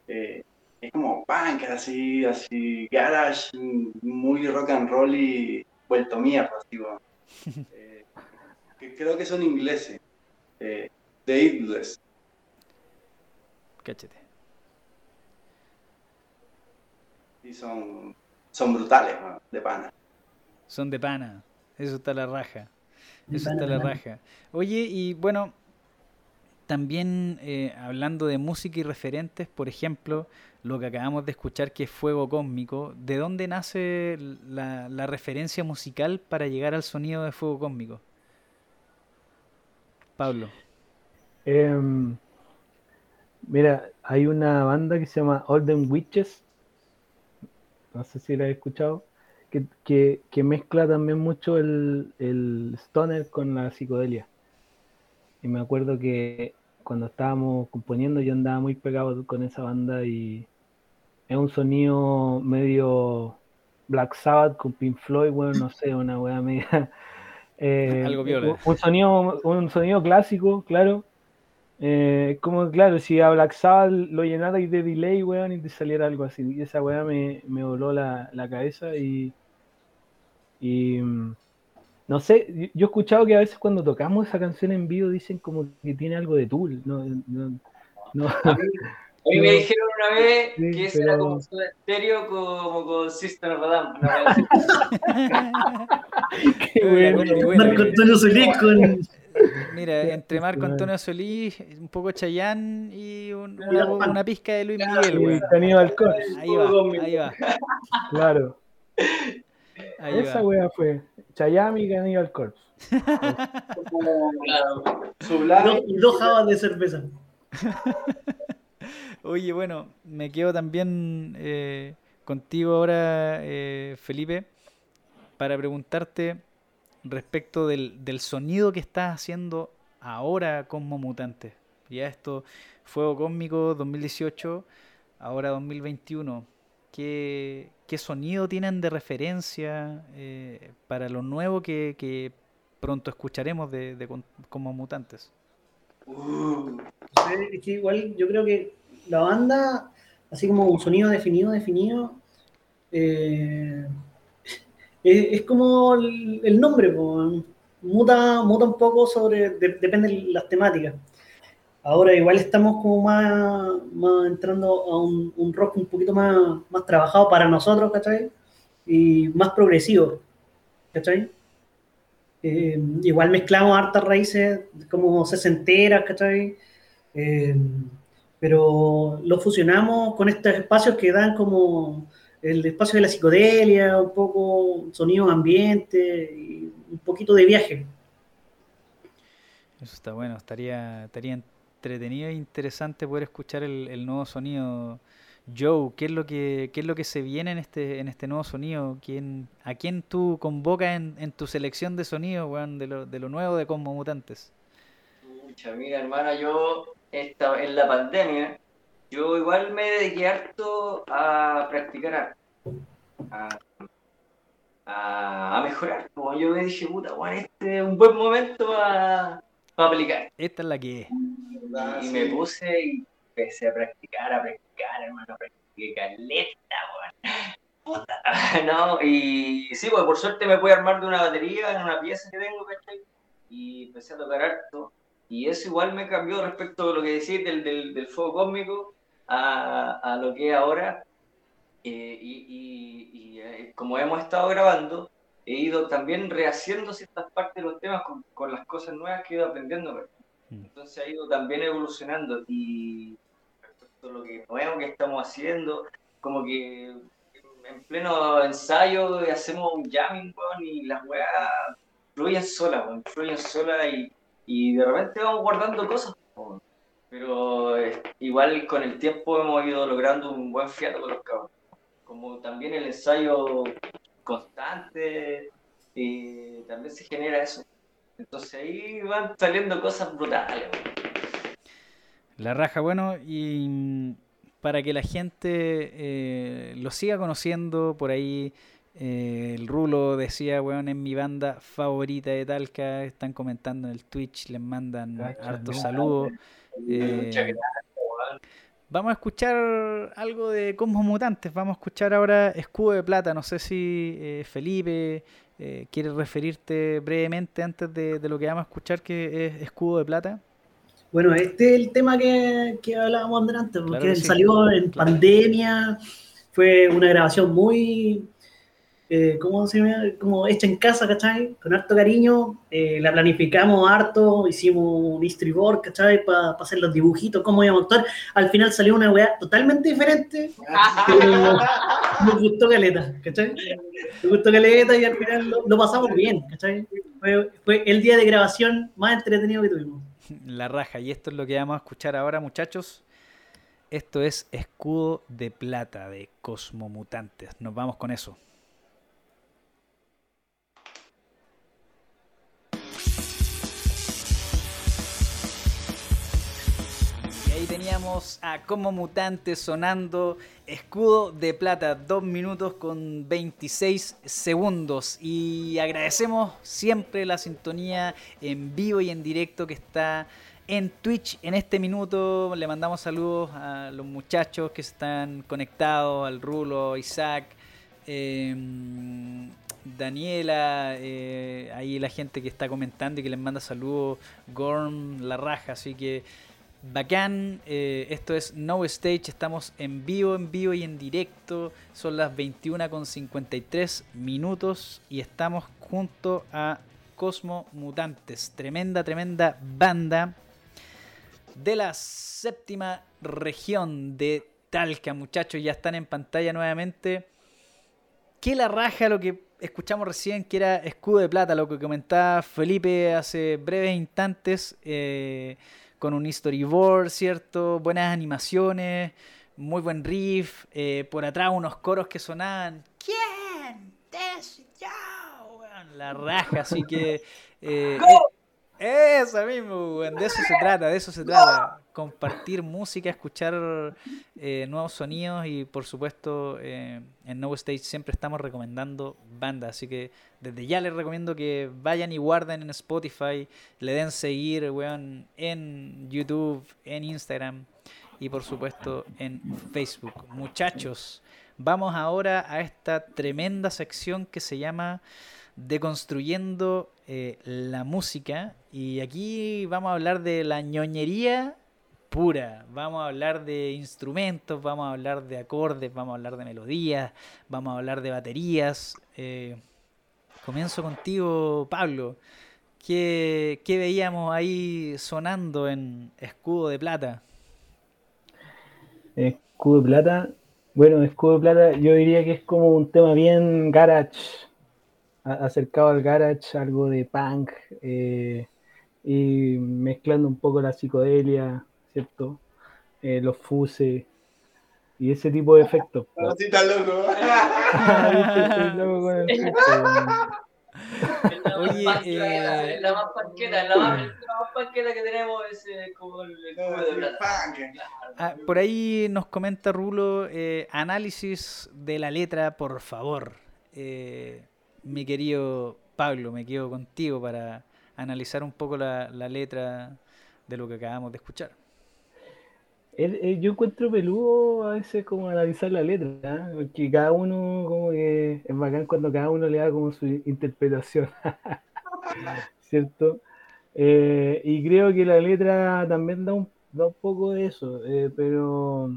eh, es como punk, así, así, garage, muy rock and roll y vuelto mierda, así, (laughs) eh, que creo que son ingleses, eh, The Idless. Cáchate. Y son, son brutales, ¿no? de pana. Son de pana. Eso está la raja. Eso está la raja. Oye, y bueno, también eh, hablando de música y referentes, por ejemplo, lo que acabamos de escuchar que es Fuego Cósmico, ¿de dónde nace la, referencia musical para llegar al sonido de Fuego Cósmico? Pablo. Em, mira, hay una banda que se llama Olden Witches. No sé si la he escuchado. Que, que- que mezcla también mucho el, el stoner con la psicodelia. Y me acuerdo que cuando estábamos componiendo yo andaba muy pegado con esa banda y es un sonido medio Black Sabbath con Pink Floyd, bueno, no sé, una wea media. (laughs) eh, Algo viola. un- un sonido, un sonido clásico, claro. Eh, como, claro, si a Black Sabbath lo llenara y de delay, weón, y te saliera algo así. Y esa weá me, me voló la, la cabeza y. Y. No sé, yo- he escuchado que a veces cuando tocamos esa canción en vivo dicen como que tiene algo de Tool. No, no, no. A mí, a mí (laughs) me dijeron una vez Sí, que ese era como Soda Stereo como con System of wea. Qué bueno. Bueno, bueno, Marco eh, Antonio Solís con. Mira, entre Marco. Antonio Solís, un poco Chayán y un- una, una pizca de Luis Miguel, Corps, Ahí va, ahí va, claro. ahí Esa va. weá fue. Chayami y Aníbal Corps. Claro. y Sublime, dos- y dos jabas de cerveza. (laughs) Oye, bueno, me quedo también eh, contigo ahora, eh, Felipe, para preguntarte respecto del, del sonido que estás haciendo ahora como Mutante. Ya esto, Fuego Cósmico 2018, ahora 2021. ¿Qué, qué sonido tienen de referencia eh, para lo nuevo que, pronto escucharemos de, como Mutantes? Es que igual yo creo que la banda, así como un sonido definido, definido, eh, (laughs) es, como el, nombre, muta, muta un poco sobre, de- depende de las temáticas. Ahora igual estamos como más, entrando a un, un rock un poquito más, más trabajado para nosotros, ¿cachai? Y más progresivo, ¿cachai? Eh, igual mezclamos hartas raíces como sesenteras, ¿cachai? Eh, pero lo fusionamos con estos espacios que dan como el espacio de la psicodelia, un poco sonido ambiente y un poquito de viaje. Eso está bueno, estaría, estaría entretenido e interesante poder escuchar el, el nuevo sonido. Joe, ¿qué es lo que, qué es lo que se viene en este, en este nuevo sonido? ¿Quién, ¿A quién tú convocas en, en tu selección de sonido, weón, de lo, de lo nuevo de Cosmo Mutantes? Pucha, mira, hermana, yo esta, en la pandemia, yo igual me dediqué harto a practicar arte, a, a, a mejorar. Como yo me dije, puta, bueno, este es un buen momento para aplicar. Esta es la que es. Ah, Y me puse y empecé a practicar, a practicar, hermano, practiqué caleta, weón. Puta, (laughs) no, y sí, pues por suerte me pude armar de una batería en una pieza que tengo, ¿cachai? Y empecé a tocar harto. Y eso igual me cambió respecto a lo que decís del, del, del fuego cósmico a, a lo que es ahora. Eh, y y- y, eh, como hemos estado grabando, he ido también rehaciendo ciertas partes de los temas con, con las cosas nuevas que he ido aprendiendo. Mm. Entonces ha ido también evolucionando y respecto a lo que nuevo que estamos haciendo, como que en pleno ensayo hacemos un jamming, y las weas fluyen solas, fluyen solas y, y de repente vamos guardando cosas, pero eh, igual con el tiempo hemos ido logrando un buen fiato con los cabros. Como también el ensayo constante, eh, también se genera eso. Entonces ahí van saliendo cosas brutales. weón. La raja, bueno, y mm, para que la gente eh, lo siga conociendo, por ahí eh, el Rulo decía, weón, es mi banda favorita de Talca, están comentando en el Twitch, les mandan Cacha, hartos no. saludos. Eh, Muchas gracias, weón. Vamos a escuchar algo de Cosmos Mutantes. Vamos a escuchar ahora Escudo de Plata. No sé si eh, Felipe eh, quieres referirte brevemente antes de, de lo que vamos a escuchar, que es Escudo de Plata. Bueno, este es el tema que, que hablábamos antes, porque que sí. salió en Claro. pandemia, fue una grabación muy, eh, ¿cómo se llama? Como hecha en casa, ¿cachai? Con harto cariño, eh, la planificamos harto, hicimos un storyboard, ¿cachai? Para hacer los dibujitos, cómo íbamos a actuar. Al final salió una weá totalmente diferente, pero (laughs) me gustó caleta, ¿cachai? Me gustó caleta y al final lo, lo pasamos bien, ¿cachai? Fue, fue el día de grabación más entretenido que tuvimos. La raja. Y esto es lo que vamos a escuchar ahora, muchachos. Esto es Escudo de Plata de Cosmo Mutantes. Nos vamos con eso. Ahí teníamos a Como Mutante sonando Escudo de Plata, 2 minutos con 26 segundos. Y agradecemos siempre la sintonía en vivo y en directo que está en Twitch en este minuto. Le mandamos saludos a los muchachos que están conectados, al Rulo, Isaac. em, Daniela, eh, ahí la gente que está comentando y que les manda saludos, Gorm, La Raja, así que bacán, eh, esto es No Stage, estamos en vivo, en vivo y en directo, son las 21 con 53 minutos y estamos junto a Cosmo Mutantes, tremenda, tremenda banda de la séptima región de Talca, muchachos, ya están en pantalla nuevamente. ¿Qué la raja lo que escuchamos recién, que era Escudo de Plata, lo que comentaba Felipe hace breves instantes, eh, con un storyboard, ¿cierto? Buenas animaciones, muy buen riff, eh, por atrás unos coros que sonaban. ¿Quién? Yo. La raja, así que. eh, (laughs) eh, eso mismo, de eso se trata, de eso se trata. Compartir música, escuchar eh, nuevos sonidos y por supuesto eh, en No Stage siempre estamos recomendando bandas, así que desde ya les recomiendo que vayan y guarden en Spotify, le den seguir, weón, en YouTube, en Instagram y por supuesto en Facebook. Muchachos, vamos ahora a esta tremenda sección que se llama Deconstruyendo eh, la música y aquí vamos a hablar de la ñoñería pura. Vamos a hablar de instrumentos, vamos a hablar de acordes, vamos a hablar de melodías, vamos a hablar de baterías. Eh, comienzo contigo, Pablo. ¿Qué, veíamos ahí sonando en Escudo de Plata? Escudo de plata. Bueno, escudo de plata yo diría que es como un tema bien garage, acercado al garage, algo de punk, eh, y mezclando un poco la psicodelia, ¿cierto? Eh, los fuses y ese tipo de efectos. No, (laughs) sí, está loco. Estoy loco con el efecto, la Oye, más eh, la más panqueta, la más, la más panqueta que tenemos es eh, como el, de plata. Ah, por ahí nos comenta Rulo, eh, análisis de la letra, por favor. Eh, mi querido Pablo, me quedo contigo para analizar un poco la, la letra de lo que acabamos de escuchar. El- yo encuentro peludo a veces como analizar la letra, ¿ah? porque cada uno como que es bacán cuando cada uno le da como su interpretación, (laughs) ¿cierto? Eh, y creo que la letra también da un, da un poco de eso, eh, pero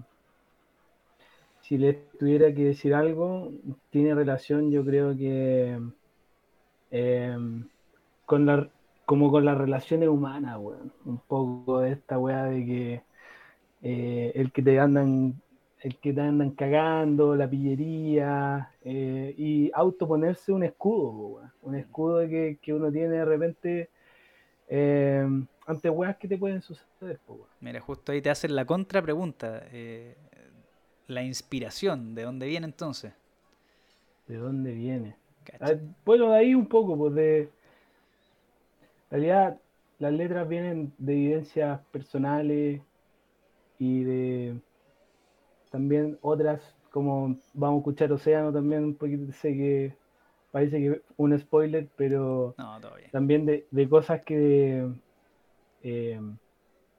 si le tuviera que decir algo, tiene relación yo creo que eh, con la, como con las relaciones humanas, weón. Un poco de esta weá de que eh, el que te andan el que te andan cagando, la pillería, eh, y autoponerse un escudo, un escudo que, que uno tiene de repente eh, ante weas que te pueden suceder. po. Mira, justo ahí te hacen la contrapregunta. eh, la inspiración, ¿de dónde viene entonces? ¿De dónde viene? Cacha. Ah, Bueno, de ahí un poco, pues de. En realidad, las letras vienen de vivencias personales y de también otras, como vamos a escuchar Océano también, un poquito, sé que parece que un spoiler, pero No, también de, de cosas que, eh,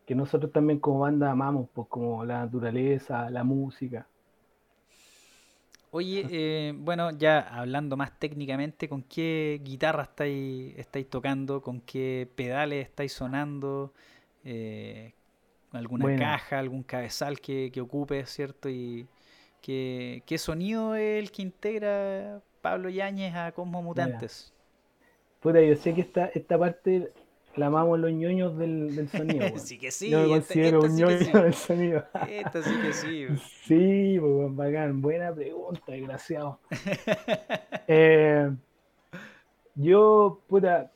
que nosotros también como banda amamos, pues como la naturaleza, la música. Oye, eh, bueno, ya hablando más técnicamente, ¿con qué guitarra estáis, estáis tocando? ¿Con qué pedales estáis sonando? Eh, ¿alguna Bueno. caja, algún cabezal que, que ocupe, ¿cierto? ¿Y qué, qué sonido es el que integra Pablo Yáñez a Cosmo Mutantes? Puta, yo sé que esta, esta parte la amamos los ñoños del, del sonido. weón. (laughs) sí que sí, Yo me considero esta un sí ñoño sí. del sonido. Esta sí que sí. (laughs) Sí, pues, bacán. Buena pregunta, desgraciado. (laughs) Eh, yo, puta,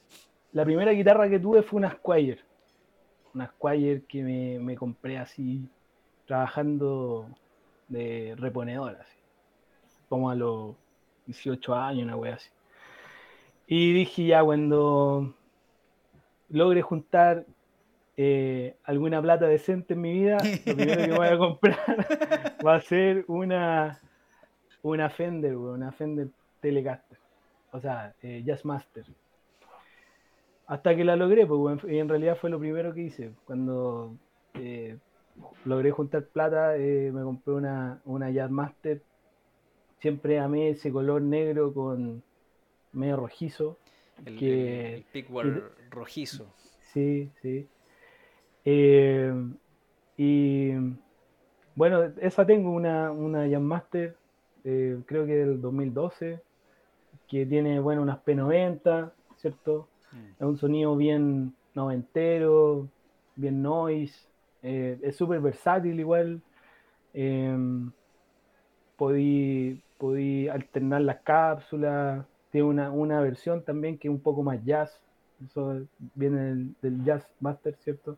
la primera guitarra que tuve fue una Squire. Una Squire que me, me compré así, trabajando de reponedor, así. Como a los 18 años, una wea así. Y dije ya, cuando logre juntar eh, alguna plata decente en mi vida, lo (laughs) primero que voy a comprar (laughs) va a ser una, una Fender, una Fender Telecaster. O sea, eh, Jazzmaster. Hasta que la logré, pues, y en realidad fue lo primero que hice. Cuando eh, logré juntar plata, eh, me compré una, una Jazzmaster. Siempre amé ese color negro con medio rojizo. El, Que- el, rojizo. Sí, sí. Eh, y bueno, esa tengo una, una Jam Master, eh, creo que del 2012, que tiene, bueno, unas P90, ¿cierto? Mm. Es un sonido bien noventero, bien noise, eh, es súper versátil igual. em, podí, alternar las cápsulas, tiene una, una versión también que es un poco más jazz, eso viene del, Jazz Master, ¿cierto?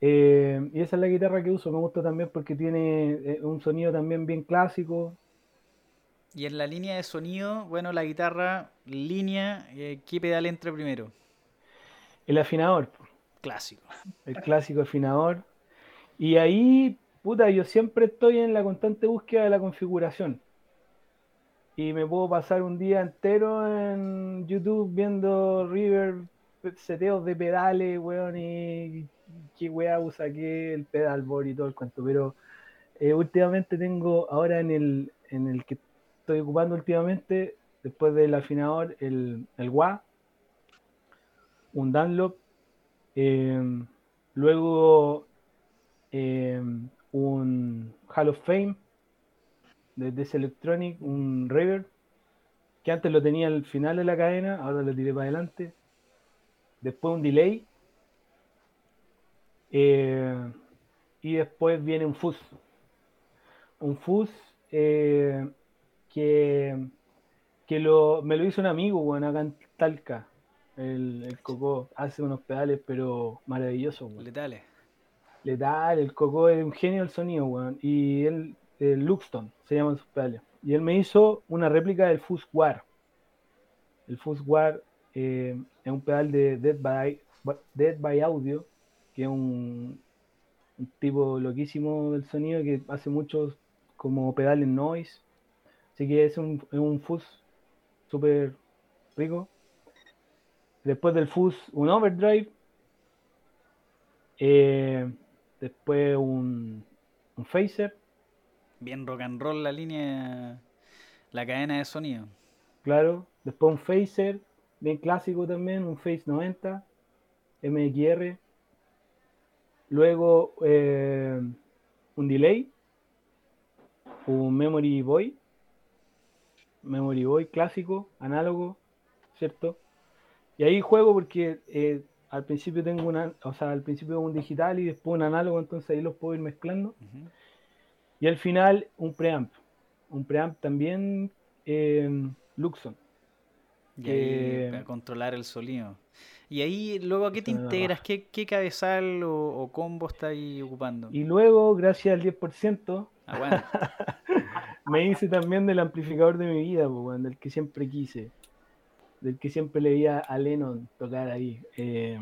Eh, y esa es la guitarra que uso, me gusta también porque tiene eh, un sonido también bien clásico. Y en la línea de sonido, bueno, la guitarra, línea, eh, ¿qué pedal entra primero? El afinador, Clásico. el clásico afinador. Y ahí, puta, yo siempre estoy en la constante búsqueda de la configuración. Y me puedo pasar un día entero en YouTube viendo River seteos de pedales, weón, y qué weá usa qué, el pedalboard y todo el cuento. Pero eh, últimamente tengo, ahora en el, en el que estoy ocupando últimamente, después del afinador, el, el wah, un Dunlop, eh, luego eh, un Hall of Fame de DS Electronic, un River, que antes lo tenía al final de la cadena, ahora lo tiré para adelante. Después un delay. eh, y después viene un fuzz. Un fuzz eh, que, que lo, me lo hizo un amigo, bueno, acá en Talca. El, el Coco hace unos pedales, pero maravillosos, weón. Letales. Letal, el Coco es un genio del sonido, weón. Y él, el Luxton, se llaman sus pedales. Y él me hizo una réplica del Fuzz War. El Fuzz War eh, es un pedal de Dead by, Dead by Audio, que es un, un tipo loquísimo del sonido que hace muchos como pedales noise. Así que es un, un fuzz súper rico. Después del fuzz, un overdrive. Eh, después un, un phaser, Bien rock and roll la línea, la cadena de sonido. claro. Después un phaser, bien clásico también, un Phase 90, MXR. Luego eh, un delay, un Memory Boy, Memory Boy clásico, análogo, ¿cierto? Y ahí juego porque eh, al principio tengo una, o sea, al principio un digital y después un análogo, entonces ahí los puedo ir mezclando. Y al final un preamp, un preamp también eh, Luxon. Y ahí para controlar el sonido. Y ahí, luego, ¿a qué te integras? ¿Qué, qué cabezal o, o combo está ahí ocupando? Y luego, gracias al 10%, Ah, bueno. (laughs) me hice también del amplificador de mi vida, del que siempre quise, del que siempre le veía a Lennon tocar ahí, eh,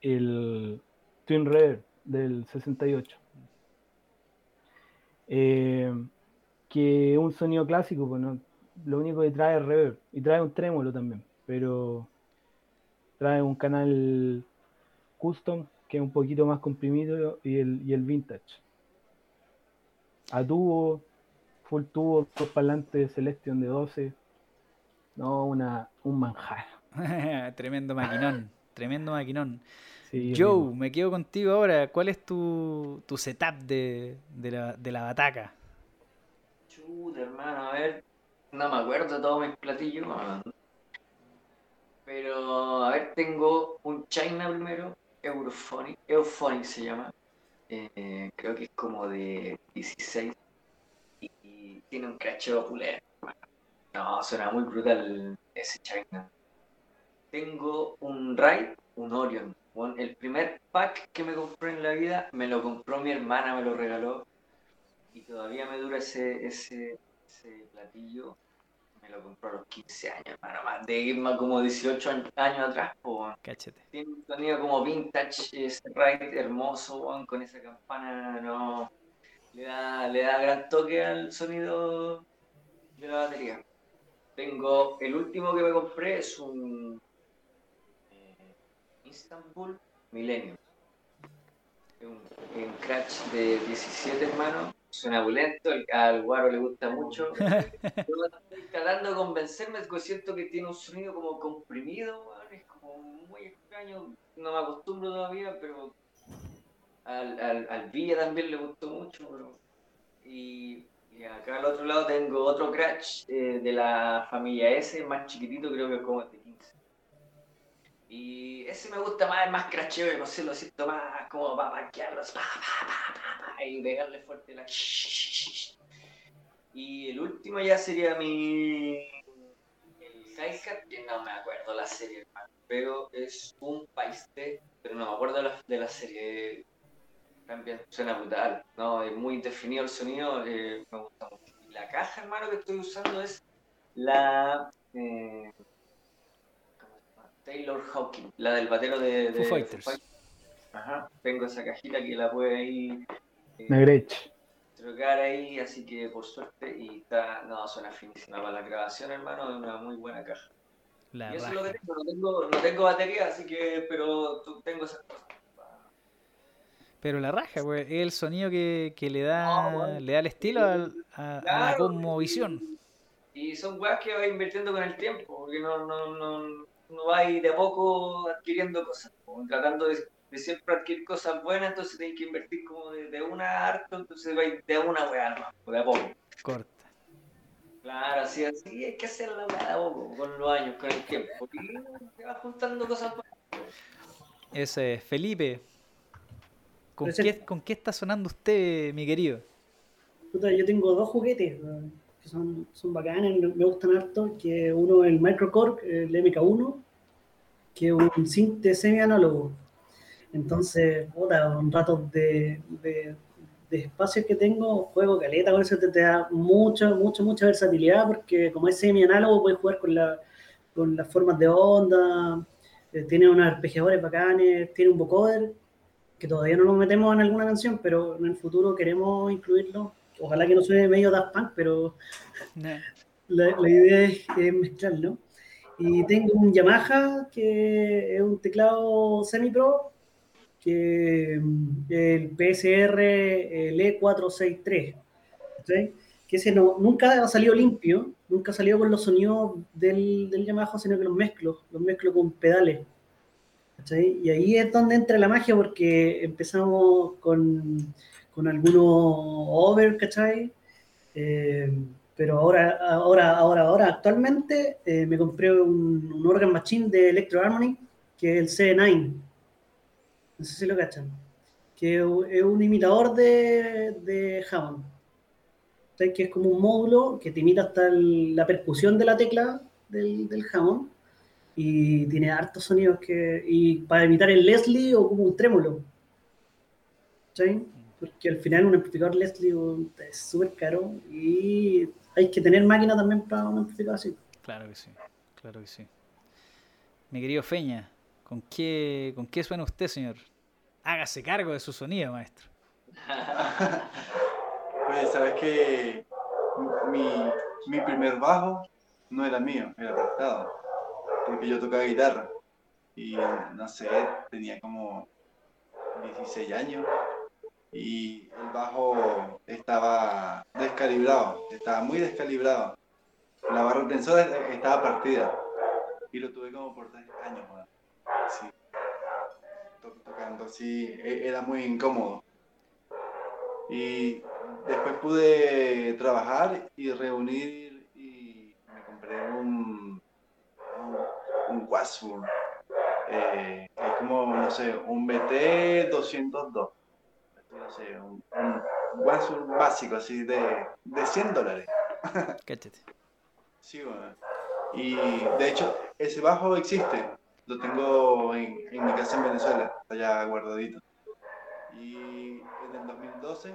el Twin Reverb del 68. Eh, que un sonido clásico, pues, ¿no? lo único que trae es reverb y trae un trémolo también, pero trae un canal custom que es un poquito más comprimido y el, vintage. A full tubo, dos parlantes Celestion de 12. No, una, un manjar. (laughs) tremendo maquinón. Tremendo maquinón. Sí, Joe, me quedo contigo ahora. ¿Cuál es tu, tu setup de, de la, de la bataca? Chuta, hermano, a ver. No me acuerdo de todos mis platillos. Pero, a ver, tengo un China primero, Europhonic, Euphonic se llama. Eh, creo que es como de 16 y, tiene un cracheo opulento. No, suena muy brutal ese China. Tengo un Ride, un Orion. El primer pack que me compré en la vida me lo compró mi hermana, me lo regaló. Y todavía me dura ese, ese, ese platillo. Me lo compró a los 15 años, hermano. Más de más como 18 años, años atrás. po. Cáchate. Tiene un sonido como vintage, ese ride hermoso, con esa campana, no. Le da, le da gran toque al sonido de la batería. Tengo, el último que me compré es un eh, Istanbul Millennium. Es un, un crash de 17 hermanos, suena bulento, el- al guaro le gusta mucho. (laughs) Yo estoy tratando de convencerme, porque siento que tiene un sonido como comprimido, es como muy extraño, no me acostumbro todavía, pero al, al, al Villa también le gustó mucho, pero- y, y acá al otro lado tengo otro Crash eh, de la familia S, más chiquitito, creo que es como este 15. Y ese me gusta más, es más cracheo, no sé, lo siento más como para parquearlos, pa, pa, pa, y pegarle fuerte la... Y el último ya sería mi... El Hi-Hat, que no me acuerdo la serie, pero es un paiste, pero no me acuerdo la, de la serie. También suena brutal, ¿no? Es muy definido el sonido, eh, me gusta mucho. Y la caja, hermano, que estoy usando es la eh, ¿cómo se llama? Taylor Hawking, la del batero de, de Foo Fighters. Ajá, tengo esa cajita que la puede ahí eh, trocar ahí, así que por suerte, y está, no, suena finísima para la grabación, hermano, es una muy buena caja. La y eso es lo que raja. tengo, no tengo, no tengo batería, así que, pero tengo esas cosas. Pero la raja, pues, es el sonido que, que le da No, bueno. le da el estilo al- a, a la Claro. cosmovisión. Y son weas que vas invirtiendo con el tiempo, porque no, no, no, no vas de a poco adquiriendo cosas, como tratando de, de siempre adquirir cosas buenas, entonces tenés que invertir como de, de una harto, entonces vais de a una wea nomás, de a poco. Corta. Claro, así, así hay que hacer la wea de a poco, con los años, con el tiempo, porque te vas juntando cosas buenas. Ese es Felipe. ¿Con qué, ¿Con qué está sonando usted, mi querido? Puta, yo tengo dos juguetes que son, son bacanes, me gustan harto, que uno es el Microcore, el MK1, que es un synth semi-análogo. Entonces, puta, un rato de, de, de espacio que tengo, juego caleta, con eso te, te da mucha, mucha, mucha versatilidad, porque como es semi-análogo, puedes jugar con, la, con las formas de onda, eh, tiene unos arpegiadores bacanes, tiene un vocoder, que todavía no lo metemos en alguna canción, pero en el futuro queremos incluirlo. Ojalá que no suene medio Daft Punk, pero la, la idea es, es mezclarlo. Y tengo un Yamaha, que es un teclado semi-pro, que mm, el PSR el E463, ¿cachai? que ese no, nunca ha salido limpio, nunca ha salido con los sonidos del, del Yamaha, sino que los mezclo, los mezclo con pedales. Y ahí es donde entra la magia, porque empezamos con, con algunos over, ¿cachai? Eh, pero ahora, ahora, ahora, ahora, actualmente eh, me compré un, un organ machine de Electro Harmony, que es el C9. No sé si lo cachan. Que es un imitador de, de Hammond. Que es como un módulo que te imita hasta la percusión de la tecla del, del Hammond. Y tiene hartos sonidos que. Y para imitar el Leslie o como un trémolo. ¿Sí? Porque al final un amplificador Leslie es súper caro y hay que tener máquina también para un amplificador así. Claro que sí, claro que sí. Mi querido Feña, ¿con qué, ¿con qué suena usted, señor? Hágase cargo de su sonido, maestro. (laughs) Pues sabes que mi, mi primer bajo no era mío, era prestado. Porque yo tocaba guitarra. Y no sé, tenía como 16 años. Y el bajo estaba descalibrado, estaba muy descalibrado. La barra tensora estaba partida. Y lo tuve como por tres años. To- Tocando así, e- era muy incómodo. Y después pude trabajar y reunir y me compré un Washburn. Eh, es como, no sé, un BT 202. No sé, un, un Washburn básico, así de, de 100 dólares. (laughs) Cáchate. Sí, bueno. Y de hecho, ese bajo existe. Lo tengo en, en mi casa en Venezuela, allá guardadito. Y en el 2012,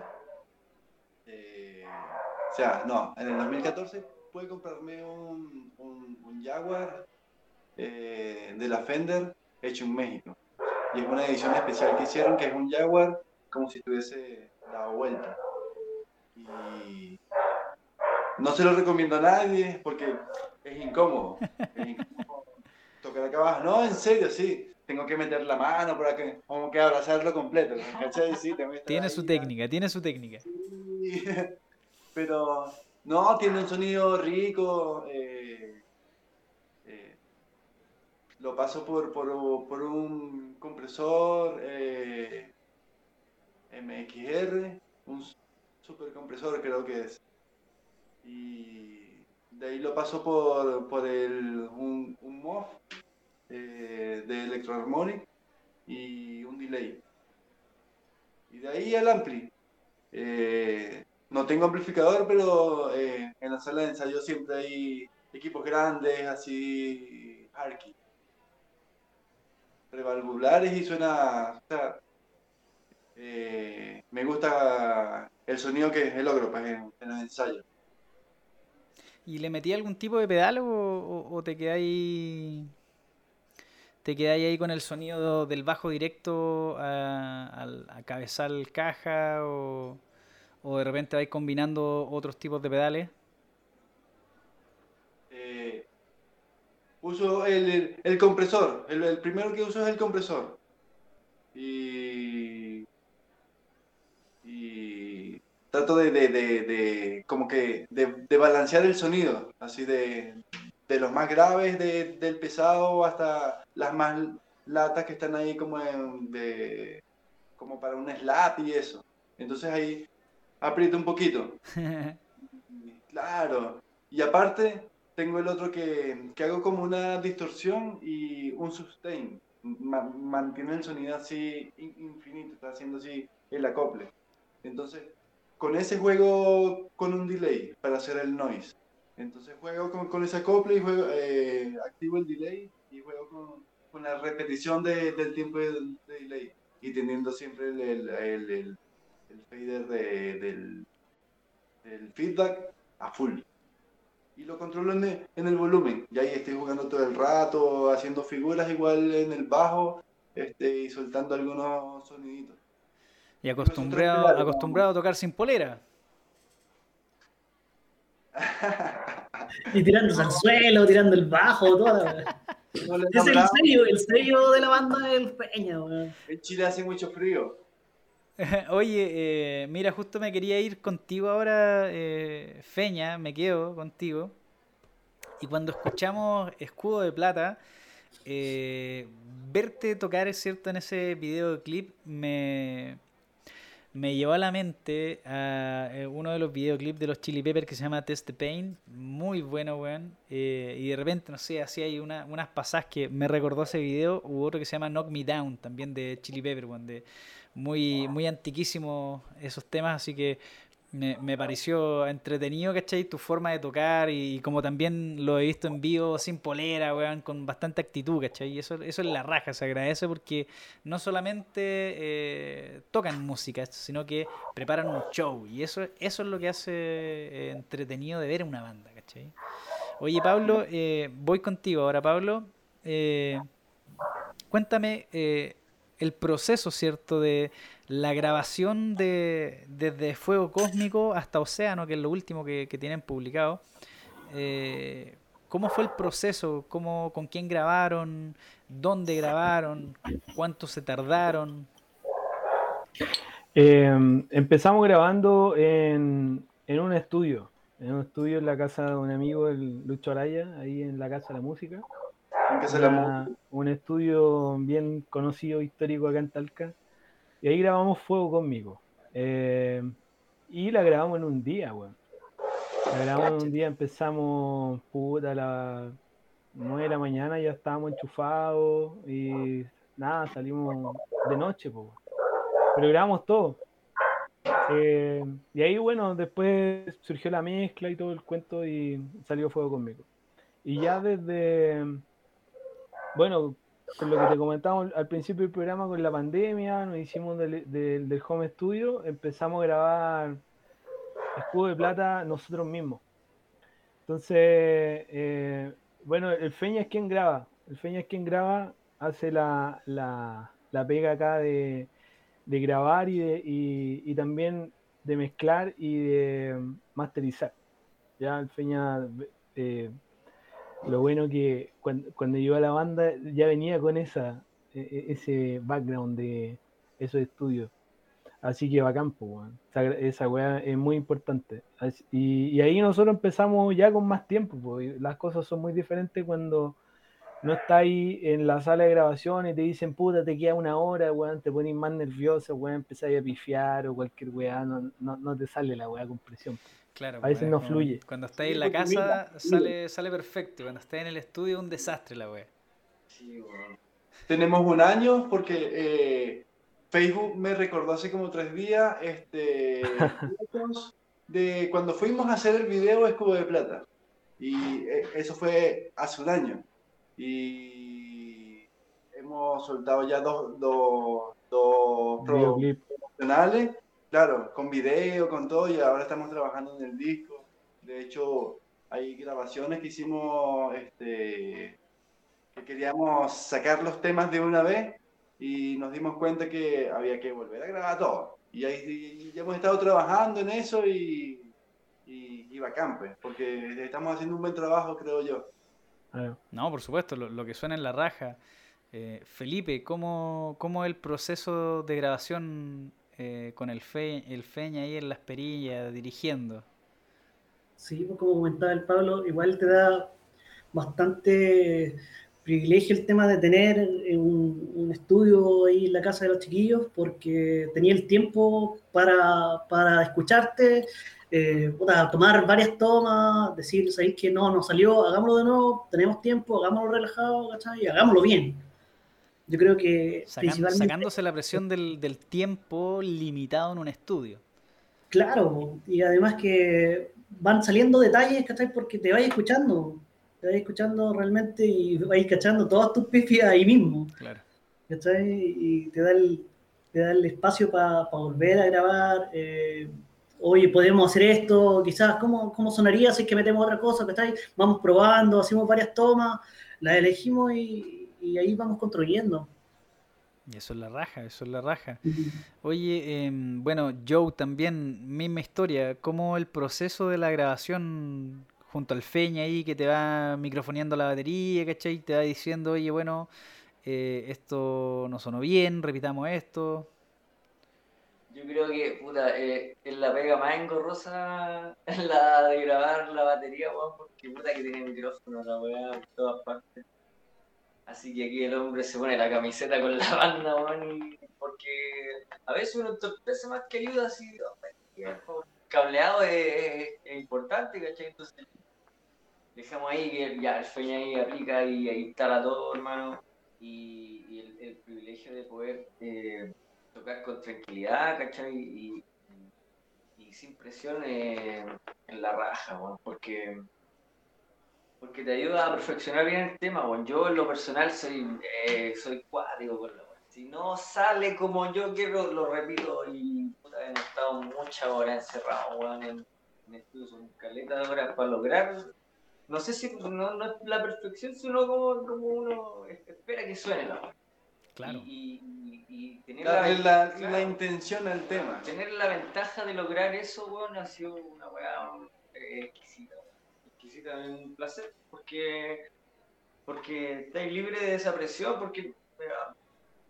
eh, o sea, no, en el 2014 pude comprarme un, un, un Jaguar eh, de la Fender hecho en México. Y es una edición especial que hicieron, que es un Jaguar como si estuviese dado vuelta. Y no se lo recomiendo a nadie porque es incómodo. Es (laughs) incómodo tocar acá abajo. No, en serio, sí. Tengo que meter la mano para que, como que abrazarlo completo. Sí, Tiene ahí, su técnica, tiene su técnica. Sí. (laughs) Pero no, tiene un sonido rico. eh, lo paso por, por, un compresor eh, MXR, un super compresor creo que es. Y de ahí lo paso por, por el, un, un MOV eh, de Electro Harmonic y un delay. Y de ahí al ampli. Eh, no tengo amplificador, pero eh, en la sala de ensayo siempre hay equipos grandes, así, Harky. Revalvulares y suena, o sea, eh, me gusta el sonido que logro pues, en, en los ensayos. ¿Y le metí algún tipo de pedal o, te quedáis te quedáis ahí con el sonido del bajo directo a, a cabezal caja o, o de repente vais combinando otros tipos de pedales? Eh, uso el, el- compresor. El, el primero que uso es el compresor. Y, y trato de, de- de- de- como que de, balancear el sonido, así de, de los más graves de- del pesado hasta las más latas que están ahí como en- de, como para un slap y eso. Entonces ahí aprieto un poquito. (laughs) Claro. Y aparte, tengo el otro que, que hago como una distorsión y un sustain. Ma- mantiene el sonido así in- infinito, está haciendo así el acople. Entonces, con ese juego con un delay para hacer el noise. Entonces juego con, con ese acople y juego, eh, activo el delay y juego con, con la repetición de- del tiempo de, de delay y teniendo siempre el, el, el- el- el fader de- del, del feedback a full. Y lo controlo en el, en el volumen. Y ahí estoy jugando todo el rato, haciendo figuras igual en el bajo este, y soltando algunos soniditos. Y acostumbrado, acostumbrado a tocar sin polera. (laughs) Y tirándose al suelo, tirando el bajo. No he Es el sello, el sello de la banda del Peña, weón. en Chile hace mucho frío. (laughs) Oye, eh, mira, justo me quería ir contigo ahora, eh, Feña, me quedo contigo. Y cuando escuchamos Escudo de Plata, eh, verte tocar, es cierto, en ese videoclip me, me llevó a la mente a uno de los videoclips de los Chili Peppers que se llama Test the Pain. Muy bueno, weón. Y de repente, no sé, así hay una, unas pasadas que me recordó ese video. Hubo otro que se llama Knock Me Down, también de Chili Pepper, weón. Muy, muy antiquísimos esos temas, así que me, me pareció entretenido, ¿cachai? Tu forma de tocar y, como también lo he visto en vivo sin polera, weón, con bastante actitud, ¿cachai? Y eso, eso es la raja, se agradece porque no solamente eh, tocan música, sino que preparan un show y eso, eso es lo que hace eh, entretenido de ver una banda, ¿cachai? Oye, Pablo, eh, voy contigo ahora, Pablo. Cuéntame el proceso, ¿cierto? De la grabación de desde Fuego Cósmico hasta Océano, que es lo último que, tienen publicado. Eh, ¿Cómo fue el proceso? ¿Cómo, ¿Con quién grabaron? ¿Dónde grabaron? ¿Cuánto se tardaron? Eh, empezamos grabando en, en un estudio, en un estudio en la casa de un amigo, el Lucho Araya, ahí en la Casa de la Música. Que se la un estudio bien conocido, histórico acá en Talca. Y ahí grabamos Fuego conmigo. Eh, y la grabamos en un día, weón. La grabamos en un día, empezamos puta a las 9 de la mañana, ya estábamos enchufados y nada, salimos de noche, po, weón. Pero grabamos todo. Eh, y ahí, bueno, después surgió la mezcla y todo el cuento y salió Fuego conmigo. Y ya desde, bueno, con lo que te comentábamos al principio del programa con la pandemia, nos hicimos del, del- del home studio, empezamos a grabar Escudo de Plata nosotros mismos. Entonces, eh, bueno, el Feña es quien graba, el Feña es quien graba, hace la, la, la pega acá de, de grabar y, de, y, y también de mezclar y de masterizar. Ya el Feña eh, lo bueno que cuando, cuando llegó a la banda ya venía con esa e- e- ese background de esos estudios. Así que bacán, po, weón. Esa, weá es muy importante. Y, ahí nosotros empezamos ya con más tiempo, po, y las cosas son muy diferentes cuando no estás ahí en la sala de grabación y te dicen, puta, te queda una hora, weón, te pones más nervioso, weón, empezáis a pifiar o cualquier weá, no, no, no te sale la weá con presión. Claro, A veces pues, no como fluye. Cuando estáis en la casa mira, sale, sale perfecto. Cuando estáis en el estudio es un desastre la wea. Sí, weón. Tenemos un año porque eh, Facebook me recordó hace como tres días este, de cuando fuimos a hacer el video Escudo de Plata. Y eh, eso fue hace un año. Y hemos soltado ya dos, dos, dos promocionales, claro, con video, con todo, y ahora estamos trabajando en el disco. De hecho, hay grabaciones que hicimos, este, que queríamos sacar los temas de una vez y nos dimos cuenta que había que volver a grabar todo. Y ahí y hemos estado trabajando en eso y, y, y bacán, pues, porque estamos haciendo un buen trabajo, creo yo. No, por supuesto, lo, que suena en la raja. Eh, Felipe, ¿cómo, ¿cómo el proceso de grabación eh, con el, fe, el Feña ahí en las perillas, dirigiendo? Sí, pues como comentaba el Pablo, igual te da bastante privilegio el tema de tener eh, un, estudio ahí en la casa de los chiquillos, porque tenía el tiempo para, para escucharte, eh, tomar varias tomas, decir, sabéis que no, nos salió, hagámoslo de nuevo, tenemos tiempo, hagámoslo relajado, ¿cachai? Y hagámoslo bien. Yo creo que principalmente... sacándose la presión del, del tiempo limitado en un estudio. Claro, y además que van saliendo detalles, ¿cachai? Porque te vais escuchando, te vais escuchando realmente y vais cachando todas tus pifias ahí mismo, Claro. ¿cachai? Y te da el, te da el espacio para volver a grabar. eh, Oye, podemos hacer esto, quizás, ¿cómo, ¿cómo sonaría si es que metemos otra cosa? ¿cachai? Vamos probando, hacemos varias tomas, las elegimos y, y ahí vamos construyendo. Y eso es la raja, eso es la raja. Oye, em, bueno, Joe también, misma historia. ¿Cómo el proceso de la grabación junto al Feña ahí que te va microfoneando la batería, ¿cachai? Te va diciendo, oye, bueno, eh, esto no sonó bien, repitamos esto. Yo creo que, puta, eh, es la pega más engorrosa (laughs) la de grabar la batería, weón, porque puta que tiene micrófono la weá por todas partes. Así que aquí el hombre se pone la camiseta con la banda, y porque a veces uno entorpece más que ayuda, así, el cableado es, importante, ¿cachai? Entonces, dejamos ahí que ya el feña ahí aplica y ahí instala todo, hermano, y, el, privilegio de poder eh, tocar con tranquilidad, ¿cachai? Y, sin presión eh, en la raja, weón, porque, porque te ayuda a perfeccionar bien el tema, weón. Yo en lo personal soy, eh, soy cuático con la weón. Si no sale como yo quiero, lo repito y puta, he estado muchas horas encerrado, weón, en, en estudios, son caleta de horas para lograr. No sé si no, no es la perfección, sino como, como uno espera que suene la weón. Claro. Y, y- y tener la, claro, la intención al tema. tener la ventaja de lograr eso, weón, ha sido una weá eh, Exquisita, un placer, porque, porque estáis libre de esa presión, porque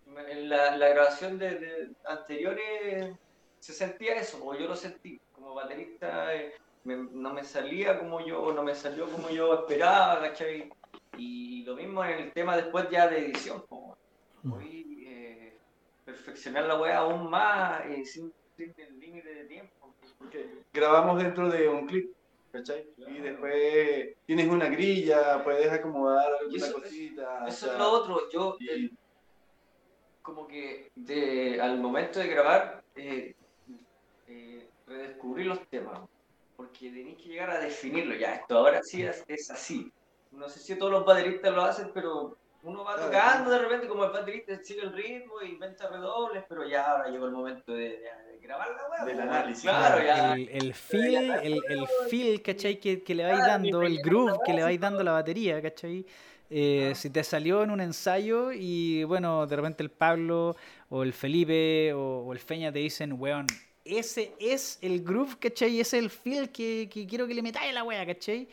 en la, la grabación de, anteriores se sentía eso, como yo lo sentí, como baterista eh, no me salía como yo, no me salió como yo esperaba, ¿cachai? Y lo mismo en el tema después ya de edición, como voy eh, perfeccionar la weá aún más eh, sin, sin el límite de tiempo. Porque grabamos dentro de un clip, ¿cachai? Y después tienes una grilla, puedes acomodar alguna eso- cosita. o Eso sea, es lo otro, yo y- el- como que de, al momento de grabar eh, eh, redescubrir los temas, porque tenéis que llegar a definirlo ya, esto ahora sí es, es así. No sé si todos los bateristas lo hacen, pero uno va Claro. tocando de repente como el baterista sigue el ritmo y inventa redobles, pero ya ahora llegó el momento de- de grabar la weá. Del análisis, Claro, claro. ya. El, el feel, el, el feel, ¿cachai? Que, que le vais dando, el groove que le vais dando la batería, ¿cachai? Eh, si te salió en un ensayo y bueno, de repente el Pablo o el Felipe o, o el Feña te dicen, weón, ese es el groove, ¿cachai? Ese es el feel que, que quiero que le metáis a la wea, ¿cachai?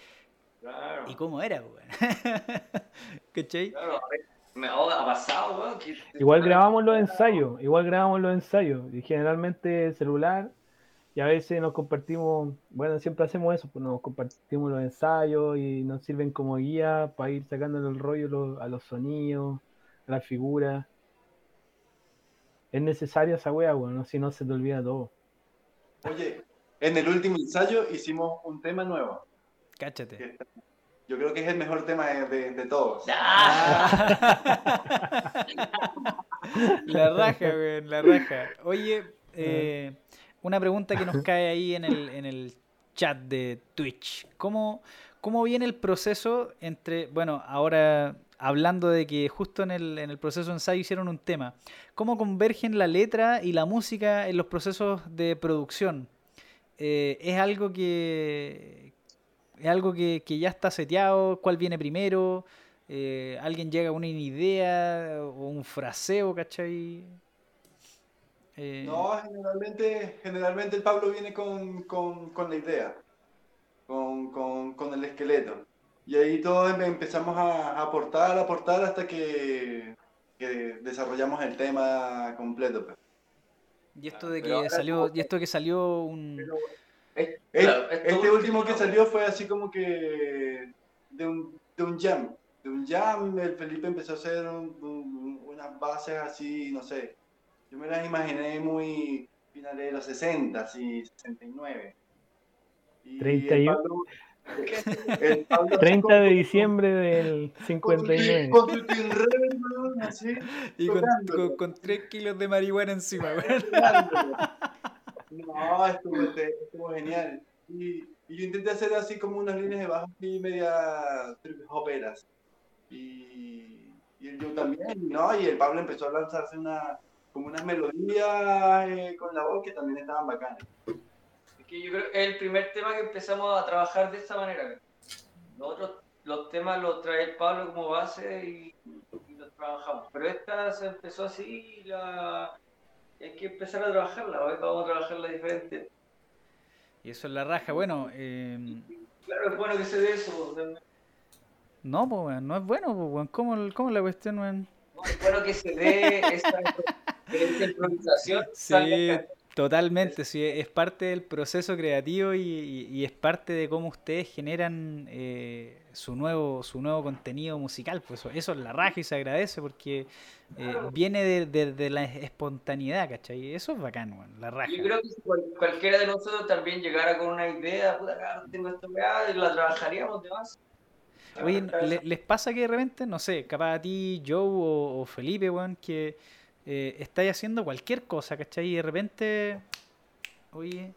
Claro. ¿Y cómo era, weón? (laughs) ¿Cachai? Claro, a ver, me ha pasado, weón. Igual grabamos los ensayos, igual grabamos los ensayos, y generalmente celular, y a veces nos compartimos, bueno, siempre hacemos eso, pues nos compartimos los ensayos y nos sirven como guía para ir sacándole el rollo lo- a los sonidos, a las figuras. Es necesaria esa wea, bueno, si no se te olvida todo. Oye, en el último ensayo hicimos un tema nuevo. Cáchate. que Yo creo que es el mejor tema de, de- de todos. (laughs) La raja, weón, la raja. Oye, eh, una pregunta que nos (laughs) cae ahí en el, en el chat de Twitch. ¿Cómo, ¿Cómo viene el proceso entre, bueno, ahora hablando de que justo en el, en el proceso de ensayo hicieron un tema. ¿Cómo convergen la letra y la música en los procesos de producción? Eh, ¿Es algo que es algo que, que, ya está seteado? ¿Cuál viene primero? Eh, ¿Alguien llega a una idea o un fraseo, cachai? Eh... No, generalmente, generalmente el Pablo viene con, con, con la idea, con, con, el esqueleto. Y ahí todos empezamos a aportar, aportar hasta que, que desarrollamos el tema completo. Pues. Y esto de que salió, y esto que salió un. Este último que salió fue así como que de un, de un jam. De un jam, el Felipe empezó a hacer unas bases así, no sé. Yo me las imaginé muy finales de los 60, así, 69. Y 31. 30 (laughs) de diciembre del 59. Con tu, con así. Y con, con, con, 3 kilos de marihuana encima, No, estuvo, este, estuvo genial. Y, y, yo intenté hacer así como unas líneas de bajo y media operas. Y, y el yo también, ¿no? Y el Pablo empezó a lanzarse una, como unas melodías eh, con la voz que también estaban bacanas que yo creo que es el primer tema que empezamos a trabajar de esta manera. Nosotros los temas los trae el Pablo como base y, los trabajamos. Pero esta se empezó así y la... hay que empezar a trabajarla. vamos a trabajarla diferente. Y eso es la raja. Bueno, eh... claro, es bueno que se dé eso. No, pues, no es bueno, pues, ¿Cómo, ¿Cómo, la cuestión, No, es bueno que se dé esta, (laughs) improvisación. Sí, Totalmente, sí, es parte del proceso creativo y, es parte de cómo ustedes generan eh, su nuevo su nuevo contenido musical. Pues eso, es la raja y se agradece porque eh, viene de, la espontaneidad, ¿cachai? Eso es bacán, la raja. Yo creo que si cualquiera de nosotros también llegara con una idea, puta, tengo esta y la trabajaríamos de más. Oye, ¿les pasa que de repente, no sé, capaz a ti, Joe o, o Felipe, weón, que eh, estáis haciendo cualquier cosa, ¿cachai? Y de repente, oye,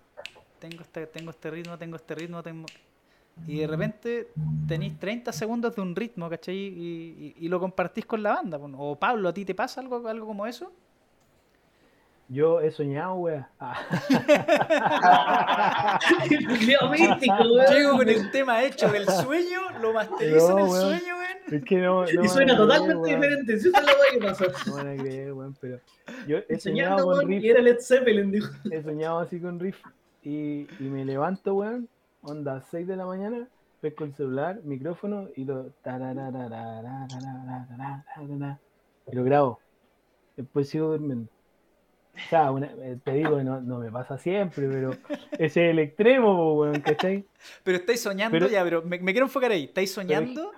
tengo este, tengo este ritmo, tengo este ritmo, tengo... Y de repente tenéis 30 segundos de un ritmo, ¿cachai? Y, y, lo compartís con la banda. O Pablo, ¿a ti te pasa algo, algo como eso? Yo he soñado, wea. Ah. (laughs) Llego con el tema hecho del sueño, lo masterizo en el sueño, es que no, (laughs) y suena totalmente diferente. Si esa es la weá que pasó. No van a creer, weón, pero. Yo he soñado con riff. Y era Led Zeppelin, dijo. He soñado así con riff. Y, y me levanto, weón, onda 6 de la mañana, pesco el celular, micrófono y lo. Y lo grabo. Después sigo durmiendo. O sea, una, te digo, no, no me pasa siempre, pero ese es el extremo, weón, ¿cachai? Pero estáis soñando pero, ya, pero me, me, quiero enfocar ahí. ¿Estáis soñando?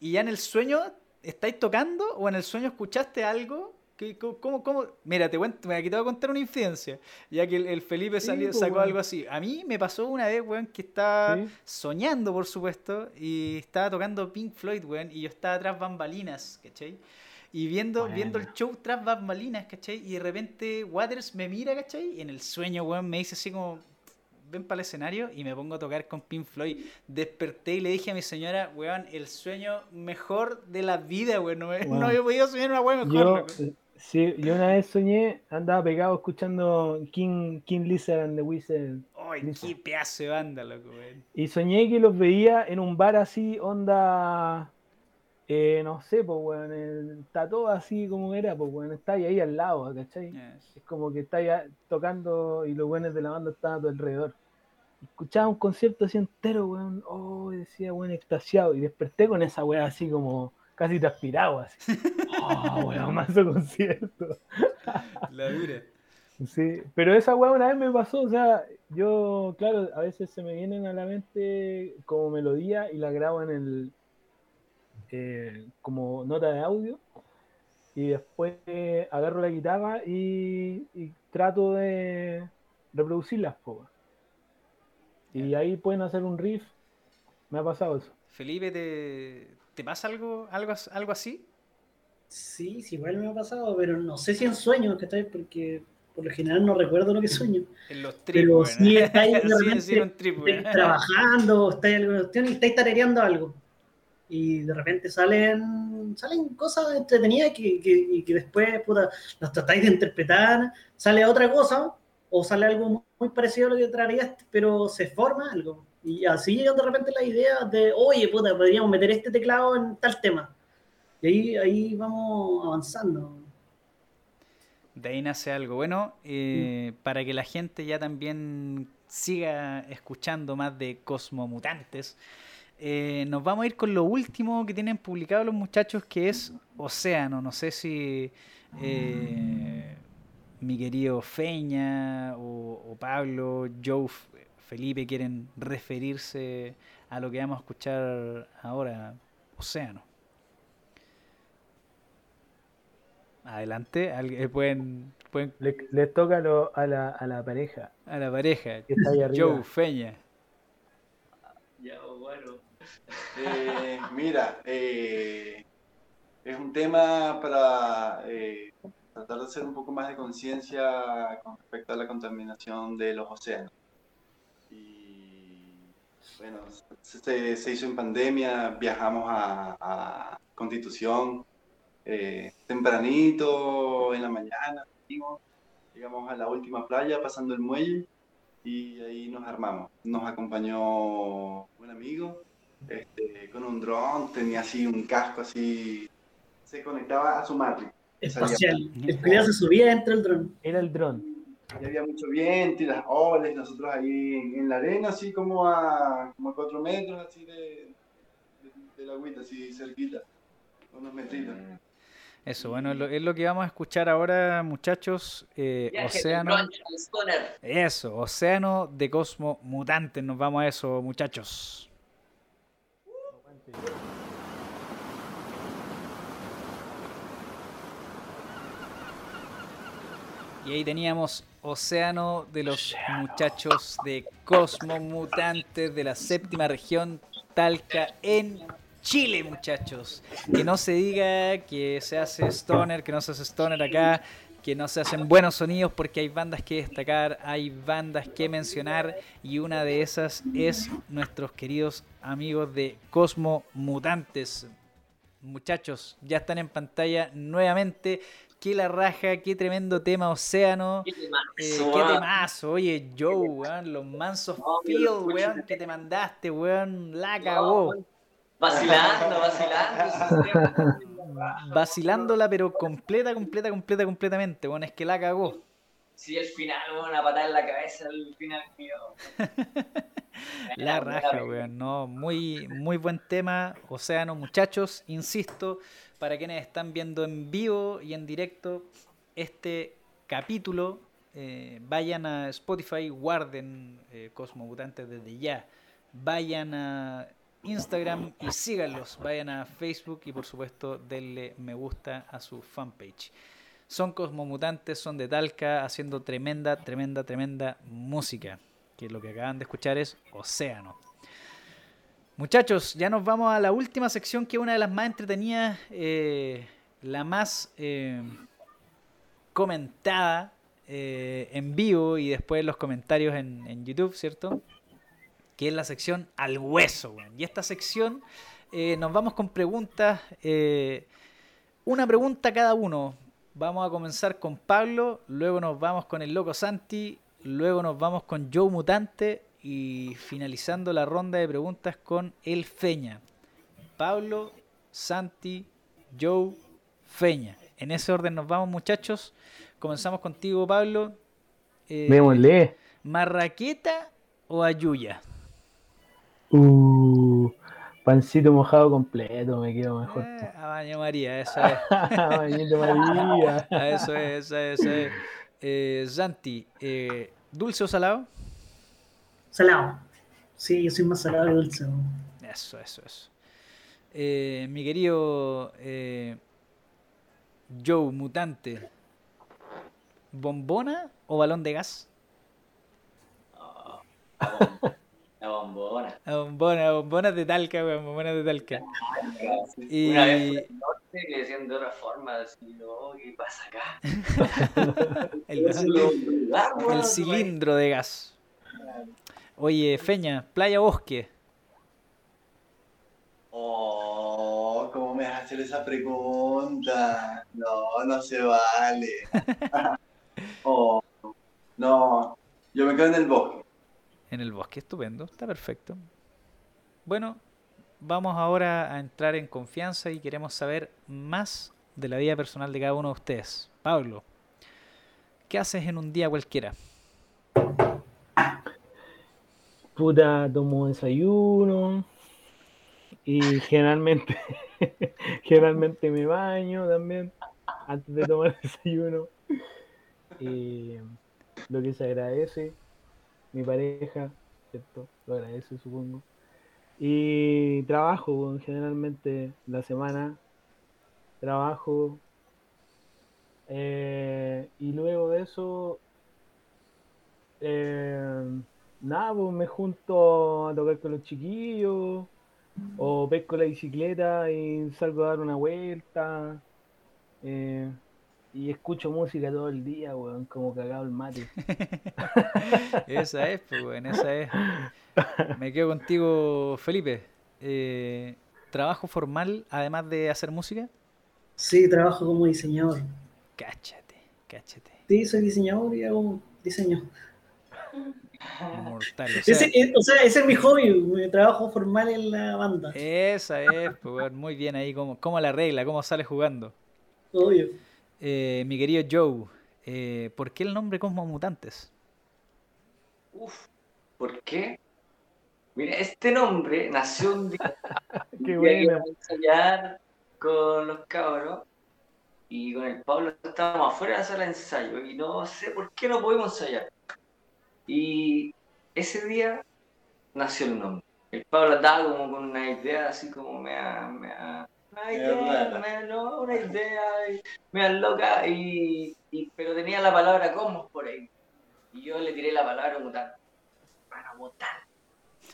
Y ya en el sueño estáis tocando o en el sueño escuchaste algo. Que, ¿Cómo, cómo? Mira, te, cuento, aquí te voy a contar una incidencia, ya que el, Felipe salió, pues, sacó algo así. A mí me pasó una vez, weón, que estaba soñando, por supuesto, y estaba tocando Pink Floyd, weón, y yo estaba tras bambalinas, ¿cachai? Y viendo, viendo el show tras bambalinas, ¿cachai? Y de repente Waters me mira, ¿cachai? Y en el sueño, weón, me dice así como, ven para el escenario y me pongo a tocar con Pink Floyd. Desperté y le dije a mi señora, weón, el sueño mejor de la vida, weón. No, no había podido soñar una weón mejor. Yo, sí, yo una vez soñé, andaba pegado escuchando King, King Lizard and the Wizard. Ay, qué pedazo de banda, loco, weón. Y soñé que los veía en un bar así, onda. Eh, no sé, pues, weón, está todo así como era, pues, weón, está ahí, al lado, ¿cachai? Es como que está ahí tocando y los buenos de la banda están a tu alrededor. Escuchaba un concierto así entero, weón, oh, decía, weón, extasiado, y desperté con esa weá así como casi transpirado, así. (laughs) Oh, weón, más concierto. la dura. Sí, pero esa weá una vez me pasó, o sea, yo, claro, a veces se me vienen a la mente como melodía y la grabo en el eh, como nota de audio y después agarro la guitarra y, trato de reproducir las pocas. Y ahí pueden hacer un riff. Me ha pasado eso. Felipe, ¿te, te pasa algo, algo, algo así? Sí, sí, igual me ha pasado, pero no sé si en sueños, que Porque por lo general no recuerdo lo que sueño. En los Pero si (laughs) estáis, trabajando, estáis, estáis tarareando algo y de repente salen salen, salen cosas entretenidas que, que, y que después puta, las tratáis de interpretar, sale otra cosa, o sale algo muy parecido a lo que traerías, pero se forma algo. Y así llegan de repente las ideas de, oye, puta, podríamos meter este teclado en tal tema. Y ahí, ahí vamos avanzando. De ahí nace algo. Bueno, eh, para que la gente ya también siga escuchando más de Cosmomutantes, eh, nos vamos a ir con lo último que tienen publicado los muchachos, que es Océano. No sé si eh, mi querido Feña o, o Pablo, Joe, Felipe quieren referirse a lo que vamos a escuchar ahora, Océano. Adelante, al- eh, pueden, pueden Le- Les toca lo- a, la, a la pareja a la pareja. que está ahí arriba. Joe, Feña. Ya, bueno. (laughs) Eh, mira, eh, es un tema para eh, tratar de hacer un poco más de conciencia con respecto a la contaminación de los océanos. Y bueno, se, se hizo en pandemia, viajamos a, a Constitución eh, tempranito en la mañana, llegamos a la última playa pasando el muelle y ahí nos armamos. Nos acompañó un amigo este, con un dron, tenía así un casco así, se conectaba a su Matrix. Espacial. El cuidado se subía dentro del dron. Era el dron. Y había mucho viento y las olas, nosotros ahí en, en la arena, así como a, como a cuatro metros, así de, de, de la agüita, así cerquita, unos metritos. Eso, bueno, es lo, es lo que vamos a escuchar ahora, muchachos. Eh, océano. Eso, Océano de Cosmo Mutantes. Nos vamos a eso, muchachos. Y ahí teníamos Océano de los muchachos de Cosmo Mutantes de la séptima región Talca en Chile, muchachos. Que no se diga que se hace stoner, que no se hace stoner acá, que no se hacen buenos sonidos porque hay bandas que destacar, hay bandas que mencionar y una de esas es nuestros queridos amigos de Cosmo Mutantes. Muchachos, ya están en pantalla nuevamente. Qué la raja, qué tremendo tema Océano. Qué temazo, Eh, qué temazo, oye Joe, weón, los mansos No, weón, que te mandaste, weón, la cagó. Vacilando, vacilando. (laughs) Vacilándola, pero completa, completa, completa, completamente, weón, es que la cagó. Sí, el final, weón, una patada en la cabeza, el final mío. (laughs) La raja, weón, no, muy, muy buen tema, Océano, muchachos, insisto, para quienes están viendo en vivo y en directo este capítulo, eh, vayan a Spotify, guarden eh, Cosmo Mutantes desde ya, vayan a Instagram y síganlos, vayan a Facebook y por supuesto denle me gusta a su fanpage. Son cosmomutantes, son de Talca, haciendo tremenda, tremenda, tremenda música. Que lo que acaban de escuchar es Océano. Muchachos, ya nos vamos a la última sección, que es una de las más entretenidas, eh, la más eh, comentada eh, en vivo y después los comentarios en, YouTube, ¿cierto? Que es la sección al hueso, weón. Y esta sección nos vamos con preguntas, una pregunta cada uno. Vamos a comenzar con Pablo, luego nos vamos con el loco Santi, luego nos vamos con Joe Mutante y finalizando la ronda de preguntas con el Feña. Pablo, Santi, Joe, Feña. En ese orden nos vamos muchachos. Comenzamos contigo Pablo. Eh, Démosle. ¿Marraqueta o Ayuya? Uh, pancito mojado completo, me quedo mejor. Eh, a baño María, esa es. (laughs) Bañito María. (laughs) Ah, Eso es, esa es, esa es. Eh, Santi, eh, ¿dulce o salado? Salado. Sí, yo soy más salado que dulce. Eso, eso, eso. Eh, mi querido eh, Joe Mutante, ¿bombona o balón de gas? (laughs) La bombona. La bombona, bombona de talca, weón, bombona de talca. Y- Una vez fui al norte que decían de otra forma, así, ¿qué pasa acá? (laughs) El, (laughs) el cilindro de gas. Oye, Feña, playa bosque. Oh, ¿cómo me vas a hacer esa pregunta? No, no se vale. (laughs) oh, no, yo me quedo en el bosque. En el bosque, estupendo, está perfecto. Bueno, vamos ahora a entrar en confianza y queremos saber más de la vida personal de cada uno de ustedes. Pablo, ¿qué haces en un día cualquiera? Puta, tomo desayuno y generalmente, (laughs) generalmente me baño también antes de tomar (laughs) desayuno. Y lo que se agradece, mi pareja, ¿cierto? Lo agradece, supongo. Y trabajo, generalmente la semana trabajo. eh, y luego de eso, eh, nada, pues me junto a tocar con los chiquillos, o pesco la bicicleta y salgo a dar una vuelta. eh, y escucho música todo el día, weón, como cagado el mate. (laughs) Esa es, pues, weón, esa es. Me quedo contigo, Felipe. Eh, ¿Trabajo formal además de hacer música? Sí, trabajo como diseñador. Cáchate, cáchate. Sí, soy diseñador y hago diseño. (laughs) Mortal. O sea, Ese, o sea, ese es mi hobby, mi trabajo formal en la banda. esa es, pues, muy bien ahí, cómo, cómo la regla, cómo sale jugando. Obvio. Eh, mi querido Joe, eh, ¿por qué el nombre Cosmo Mutantes? Uf, ¿por qué? Mira, este nombre nació un día (laughs) Qué a ensayar con los cabros y con el Pablo estábamos afuera de la sala de ensayo y no sé por qué no pudimos ensayar. Y ese día nació el nombre. El Pablo andaba como con una idea así como me da, me da- una idea, rara. me- no, una idea, y me da loca, y, y- pero tenía la palabra cosmos por ahí. Y yo le tiré la palabra mutante. Para mutar.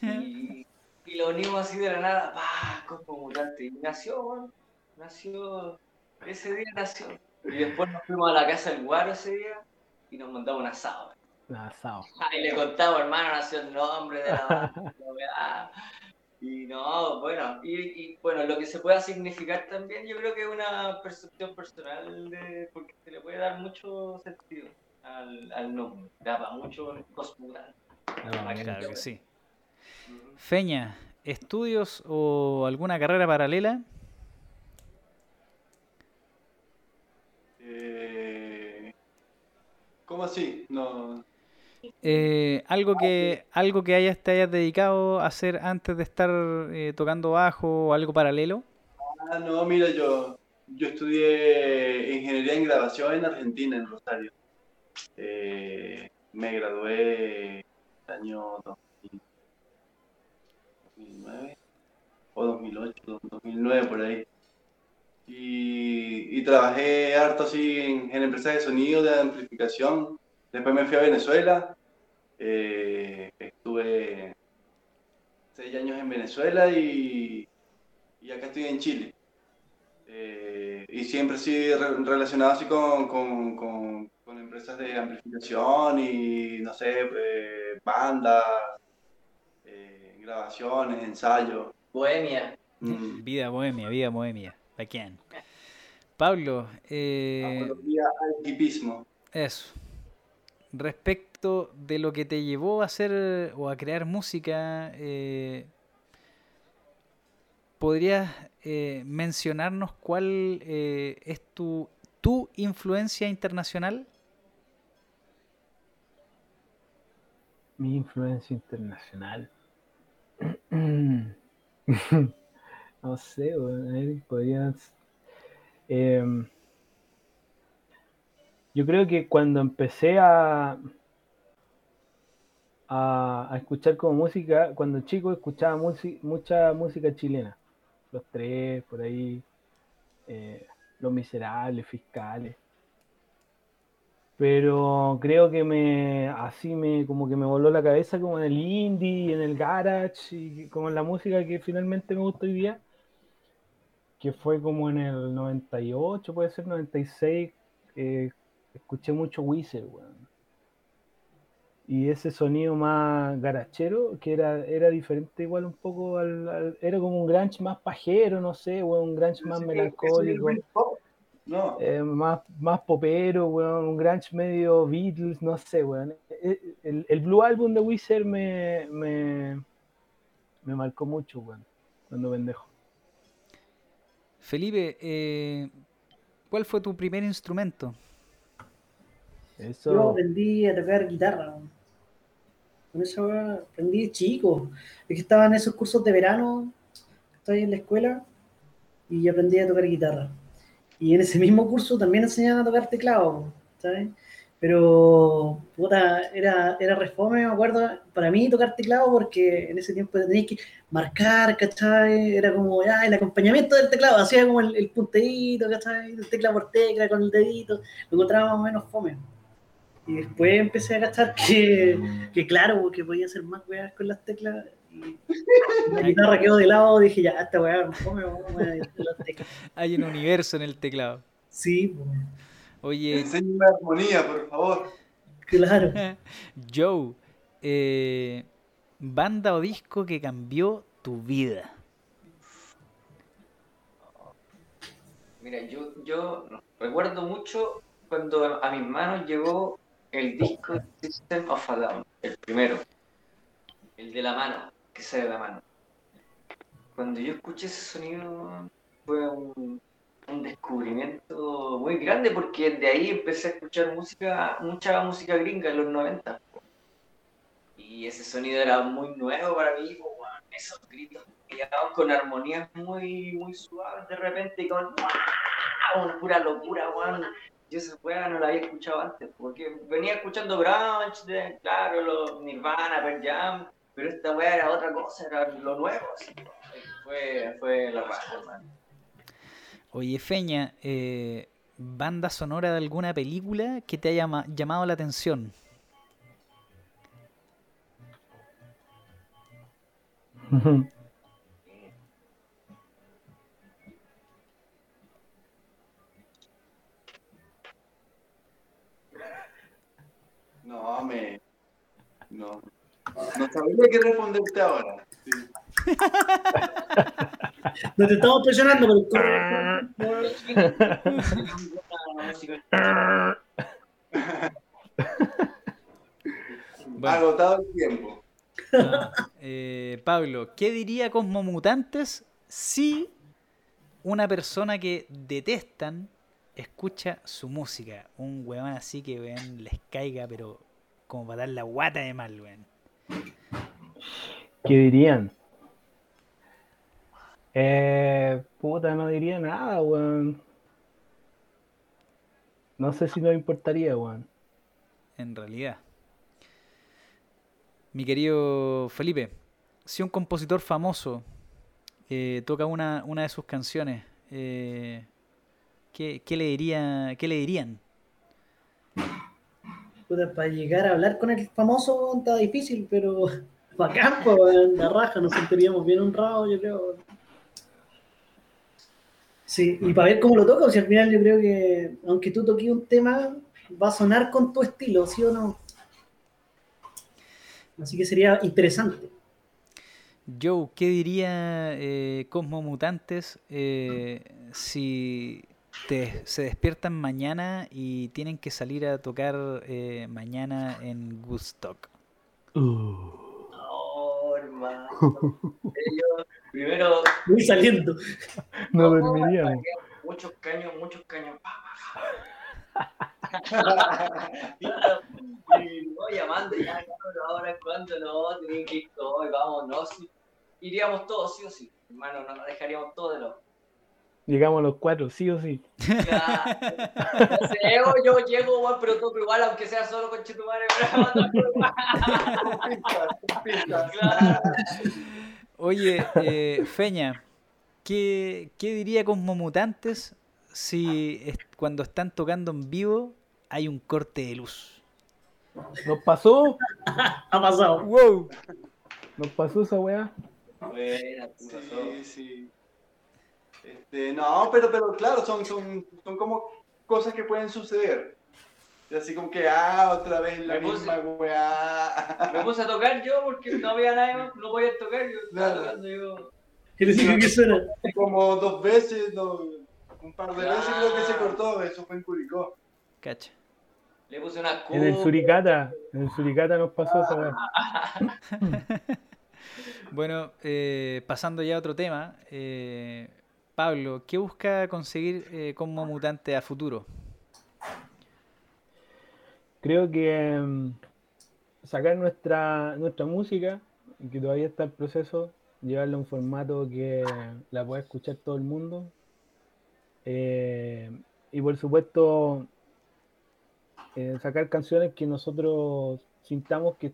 Y, y lo unimos así de la nada, ¡pah! Cosmo Mutante. Y nació, weón. Nació. Ese día nació. Y después nos fuimos a la casa del guaro ese día y nos montamos un asado. Asado. Ah, y le contamos, hermano, nació el nombre de la banda. (laughs) Y no, bueno, y, y, bueno, lo que se pueda significar también, yo creo que es una percepción personal, de, porque se le puede dar mucho sentido al, al nombre. Da para mucho cosmutante. Ah, claro que sí. Feña, ¿estudios o alguna carrera paralela? Eh, ¿Cómo así? No, Eh, algo que algo que hayas, te hayas dedicado a hacer antes de estar eh, tocando bajo o algo paralelo. Ah, no, mira, yo, yo estudié ingeniería en grabación en Argentina, en Rosario. Eh, me gradué el año 2000 2009 o 2008, 2009 por ahí. Y, y trabajé harto así en, en empresas de sonido, de amplificación. Después me fui a Venezuela. Eh, estuve seis años en Venezuela y, y acá estoy en Chile. Eh, y siempre sí re- relacionado así con, con, con, con empresas de amplificación y, no sé, eh, bandas, eh, grabaciones, ensayos. Bohemia. Mm. Vida bohemia, vida bohemia. Bacán. Pablo, eh, Apología al hipismo. eso. Respecto de lo que te llevó a hacer o a crear música, eh, ¿podrías eh, mencionarnos cuál eh, es tu, tu influencia internacional? Mi influencia internacional. (clears throat) No sé, podrías. em, yo creo que cuando empecé a, a, escuchar como música, cuando chico escuchaba mucha música chilena. Los tres, por ahí, eh, Los Miserables, Fiscales. Pero creo que me así me como que me voló la cabeza como en el indie, en el garage y como en la música que finalmente me gusta hoy día, que fue como en el 98, puede ser 96, eh, escuché mucho Weezer, weón. y ese sonido más garachero, que era, era diferente igual un poco al, al- era como un grunge más pajero, no sé, weón, un grunge más Sí, melancólico, es el pop. No, eh, más, más popero, weón, un grunge medio Beatles, no sé, weón. Eh, El, el Blue Album de Wizard me, me, me marcó mucho, weón, cuando pendejo. Felipe, eh, ¿cuál fue tu primer instrumento? Yo Eso, aprendí a tocar guitarra. Con weá aprendí chico. Es que estaba en esos cursos de verano, estoy en la escuela, y aprendí a tocar guitarra. Y en ese mismo curso también enseñaban a tocar teclado, ¿sabes? Pero, puta, era, era refome, me acuerdo, para mí tocar teclado, porque en ese tiempo tenías que marcar, ¿cachai? Era como, el acompañamiento del teclado, hacía como el, el punteíto, ¿cachai? Tecla por tecla, con el dedito, lo encontraba más o menos fome. Y después empecé a cachar (laughs) que, que claro, que podía hacer más weas con las teclas. Y la guitarra quedó de lado, dije, ya, esta weá, fome, vamos a las teclas. Hay un universo en el teclado. Sí, pues, Oye, enséñame armonía, por favor. claro. (laughs) Joe, eh, banda o disco que cambió tu vida. Mira, yo, yo recuerdo mucho cuando a mis manos llegó el disco de System of a Down, el primero, el de la mano, que sale de la mano. Cuando yo escuché ese sonido fue un, descubrimiento muy grande porque de ahí empecé a escuchar música, mucha música gringa en los 90. Y ese sonido era muy nuevo para mí, esos gritos con armonías muy, muy suaves de repente y con una pura locura. Yo esa weá no la había escuchado antes, porque venía escuchando de, claro, los Nirvana, Pearl Jam, pero esta weá era otra cosa, era lo nuevo, así. Fue, fue la raja, hermano. Oye, Feña, eh, banda sonora de alguna película que te haya ma- llamado la atención. (laughs) No, me. No. No sabría qué responderte ahora. Sí. (laughs) No te estamos presionando, pero corre. Bueno. Agotado el tiempo. Ah, eh, Pablo, ¿qué diría Cosmomutantes si una persona que detestan escucha su música? Un weón así que weón, les caiga, pero como para dar la guata de mal, weón. ¿Qué dirían? Eh, puta, no diría nada, weón. No sé si me importaría, weón. En realidad. Mi querido Felipe, si un compositor famoso eh, toca una, una de sus canciones, eh, ¿qué, qué le diría, ¿qué le dirían? Para llegar a hablar con el famoso está difícil, pero (laughs) bacán, pues, weón, la raja, nos sentiríamos bien honrados, yo creo. Sí, y para ver cómo lo toca, si al final yo creo que, aunque tú toques un tema, va a sonar con tu estilo, ¿sí o no? Así que sería interesante. Joe, ¿qué diría eh, Cosmo Mutantes eh, si te- se despiertan mañana y tienen que salir a tocar eh, mañana en Woodstock? No, hermano. Yo, primero, Uh, Voy saliendo. (laughs) no dormiríamos. muchos caños, muchos caños. (laughs) y voy llamando ya, cabrón, ahora cuando no, tienen que ir todos, vamos, no, sí. Iríamos todos, sí o sí. Hermano, no nos dejaríamos todos de los. Llegamos a los cuatro, sí o sí. Ya, no sé, yo, yo llego, weón, pero toco igual, aunque sea solo con Chetumare, claro. Oye, eh, Feña, ¿qué, qué diría Cosmo Mutantes si es- cuando están tocando en vivo hay un corte de luz? Nos pasó, Ha pasado. ¡Wow! nos pasó esa weá. Buena. Sí, sí. Este, no, pero, pero claro, son, son, son como cosas que pueden suceder. Y así como que, ah, otra vez la Me puse- misma weá. Me puse a tocar yo porque no había nadie más, no podía tocar. Yo estaba Claro. tocando yo. ¿Qué le digo que suena? Como dos veces, no, un par de veces creo que se Ah. cortó, eso fue en Curicó. Cacha. Le puse una En el Suricata, en el Suricata nos pasó esa weá. (laughs) Bueno, eh, pasando ya a otro tema, eh, Pablo, ¿qué busca conseguir eh, como mutante a futuro? Creo que mm, sacar nuestra, nuestra música, que todavía está en proceso, llevarla a un formato que la pueda escuchar todo el mundo. Eh, y por supuesto, eh, sacar canciones que nosotros sintamos que,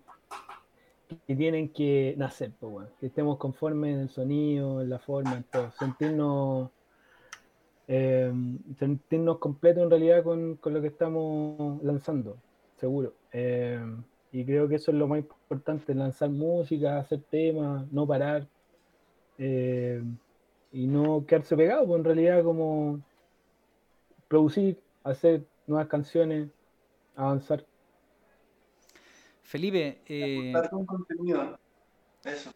que tienen que nacer, pues, weón. que estemos conformes en el sonido, en la forma, en todo. Sentirnos, eh, sentirnos completos en realidad con, con lo que estamos lanzando, seguro. Eh, y creo que eso es lo más importante, lanzar música, hacer temas, no parar. eh, y no quedarse pegado, pues en realidad como producir, hacer nuevas canciones, avanzar. Felipe, eh, un contenido. Eso.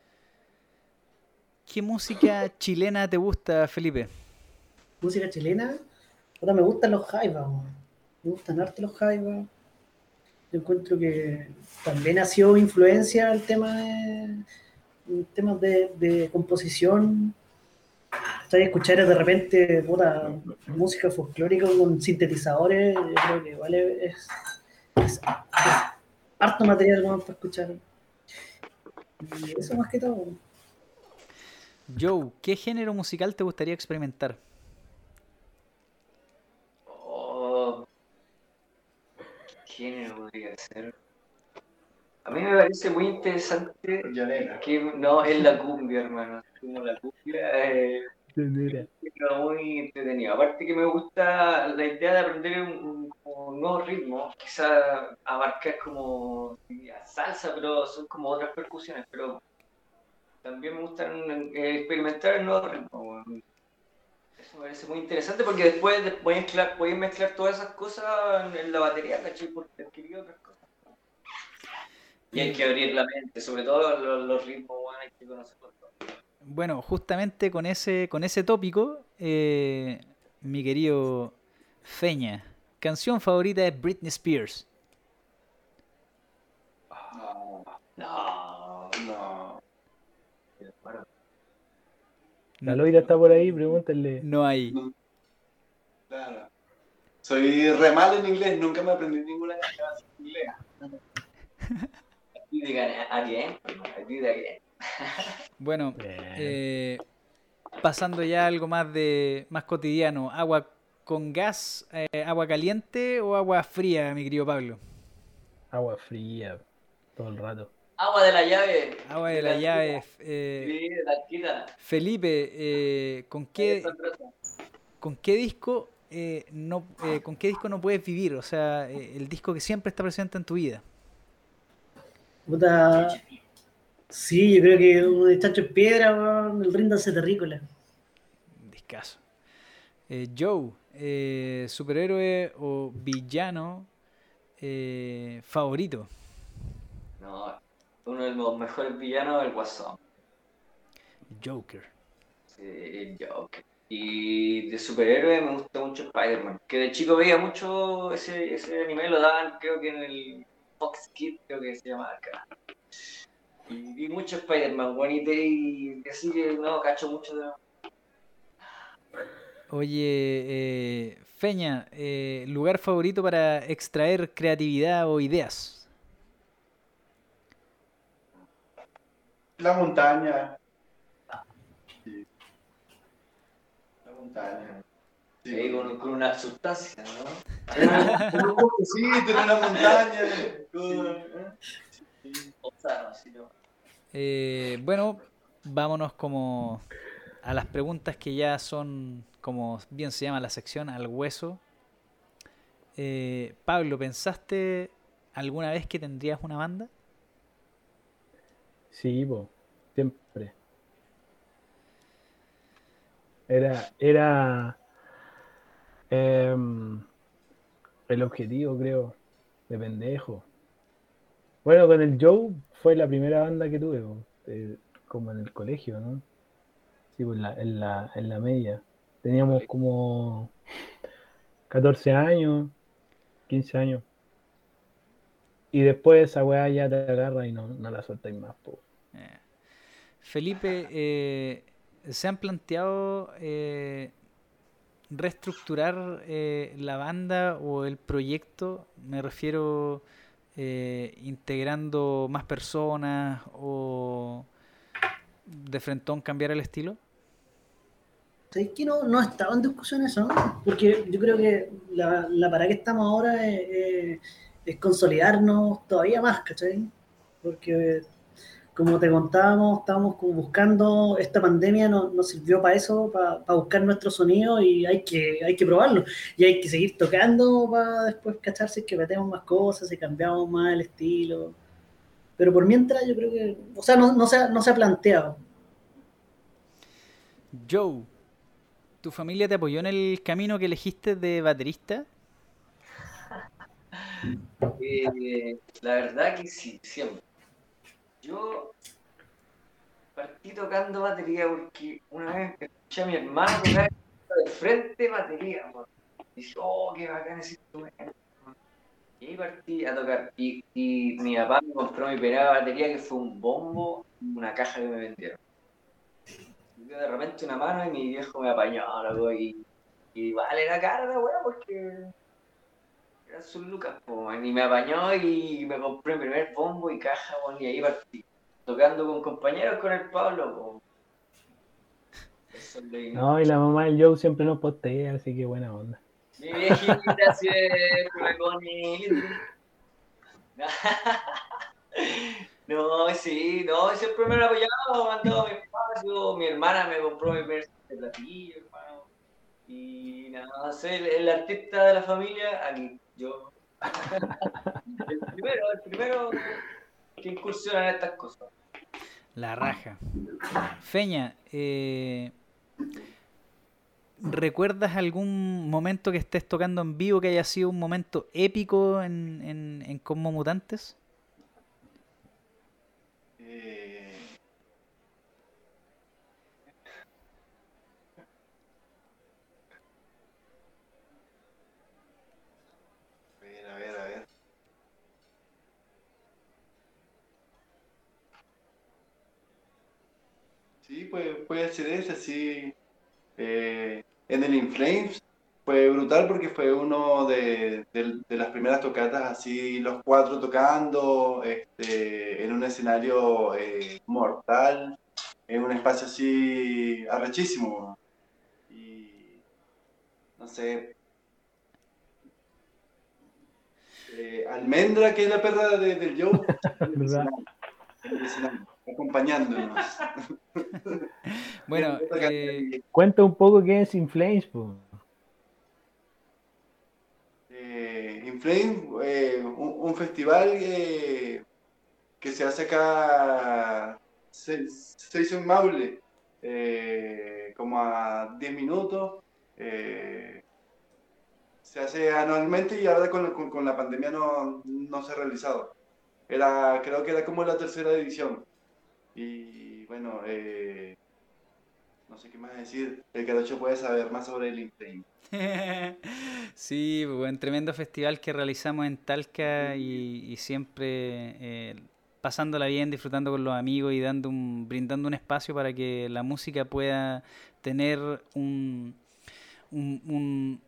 ¿qué música chilena te gusta, Felipe? Música chilena. Ahora me gustan los jaivas. Me gustan harto los jaivas. Yo encuentro que también ha sido influencia el tema de temas de, de composición. ¿Sabes? Escuchar de repente puta, música folclórica con sintetizadores, yo creo que es, es- es harto material weón, para escuchar. Y eso más que todo. Joe, ¿qué género musical te gustaría experimentar? Oh. ¿Qué género podría ser? A mí me parece muy interesante que no es la cumbia, hermano. Como la cumbia eh, es muy entretenido. Aparte que me gusta la idea de aprender un, un- nuevo ritmo, quizá abarcar como salsa, pero son como otras percusiones, pero también me gusta experimentar el nuevo ritmo. Eso me parece muy interesante porque después de- voy a mezclar, voy a mezclar todas esas cosas en, la batería, ¿cachai? Porque adquirí otras cosas. Y hay que abrir la mente, sobre todo los, los ritmos, weón, hay que conocerlos todos. Bueno, justamente con ese, con ese tópico, eh, mi querido Feña, canción favorita de Britney Spears. No, No, no. La Loira está por ahí, pregúntenle. No hay. Claro. Soy re malo en inglés, nunca me aprendí ninguna canción en inglés. I did it again. I did it again. Bueno, eh, pasando ya a algo más de más cotidiano, agua con gas, eh, agua caliente o agua fría, mi querido Pablo. Agua fría todo el rato. Agua de la llave. Agua de la llave. eh, Sí, de la quita. Felipe, eh, ¿con qué con qué disco eh, no eh, con qué disco no puedes vivir? O sea, eh, el disco que siempre está presente en tu vida. Puta. Sí, yo creo que un estacho en piedra, weón, el ríndase terrícola. Discaso. Eh, Joe, eh, superhéroe o villano eh, favorito. No, uno de los mejores villanos es el Guasón. Joker. Sí, el Joker. Y de superhéroe me gusta mucho Spider-Man. Que de chico veía mucho ese, ese anime, lo daban creo que en el Fox Kids, creo que se llamaba acá. Y vi mucho Spider-Man, bonito y así que no, cacho mucho de... Oye, eh, Feña, eh, lugar favorito para extraer creatividad o ideas. La montaña. Sí. La montaña. Sí, con, con una sustancia, ¿no? bosquecito en una montaña. con-. O sea, no. Eh, bueno, vámonos como a las preguntas que ya son, como bien se llama la sección, al hueso. Eh, Pablo, ¿pensaste alguna vez que tendrías una banda? Sí, po, siempre. Era, era em, el objetivo, creo. de pendejo. Bueno, con el Joe fue la primera banda que tuve, eh, como en el colegio, ¿no? Sí, pues, en la, en la, en la media. Teníamos como 14 años, 15 años. Y después esa weá ya te agarra y no, no la soltáis más, po. Eh, Felipe, eh, ¿se han planteado eh, reestructurar eh, la banda o el proyecto? Me refiero eh, integrando más personas o de frentón cambiar el estilo. ¿Sabéis que no, no ha estado en discusión eso? ¿no? Porque yo creo que la, la para qué estamos ahora es- es consolidarnos todavía más, ¿cachai? Porque, como te contábamos, estábamos como buscando, esta pandemia nos, nos sirvió para eso, para, para buscar nuestro sonido y hay que, hay que probarlo. Y hay que seguir tocando para después cacharse que metemos más cosas, si cambiamos más el estilo. Pero por mientras yo creo que, o sea, no, no, se, ha, no se ha planteado. Joe, ¿tu familia te apoyó en el camino que elegiste de baterista? (laughs) Eh, la verdad que sí, siempre. Yo partí tocando batería porque una vez escuché a mi hermano tocar de frente batería. Y dije, oh, qué bacán ese instrumento. Y ahí partí a tocar. Y, mi papá me compró mi primera batería que fue un bombo una caja que me vendieron. Y de repente una mano y mi viejo me apañó, y, y vale la cara, weón, porque eran sus lucas, po, y me apañó y me compré mi primer bombo y caja, y ahí partí. Tocando con compañeros con el Pablo, po. Eso lo No, y la mamá del Joe siempre nos postea, así que buena onda. Mi viejita siempre me pone. (laughs) No, sí, no, siempre me me han dado mi espacio. Mi hermana me compró mi primer platillo. Y nada, soy el, el artista de la familia, aquí, yo. (laughs) El primero, el primero que incursiona en estas cosas. La raja. Feña, eh, ¿recuerdas algún momento que estés tocando en vivo que haya sido un momento épico en, en, en Como Mutantes? Eh, A ver, a ver, a ver. Sí, pues puede ser ese, sí. Eh, en el Inflames fue brutal porque fue uno de, de- de las primeras tocatas, así los cuatro tocando, este, en un escenario eh, mortal, en un espacio así arrechísimo. Y no sé. eh, Almendra, que es la perra de- del Joe, (laughs) acompañándonos. (laughs) Bueno, eh. Cuenta un poco qué es Inflames. Eh, Inflame, eh, un, un festival eh, que se hace acá, se, se hizo en Maule, eh, como a 10 minutos. eh, se hace anualmente y ahora con, con- con la pandemia no, no se ha realizado. Era, creo que era como la tercera edición. Y bueno, eh, no sé qué más decir. El Carocho puede saber más sobre el Inflame. (laughs) sí, un tremendo festival que realizamos en Talca y, y siempre eh, pasándola bien, disfrutando con los amigos y dando un, brindando un espacio para que la música pueda tener un, un, un-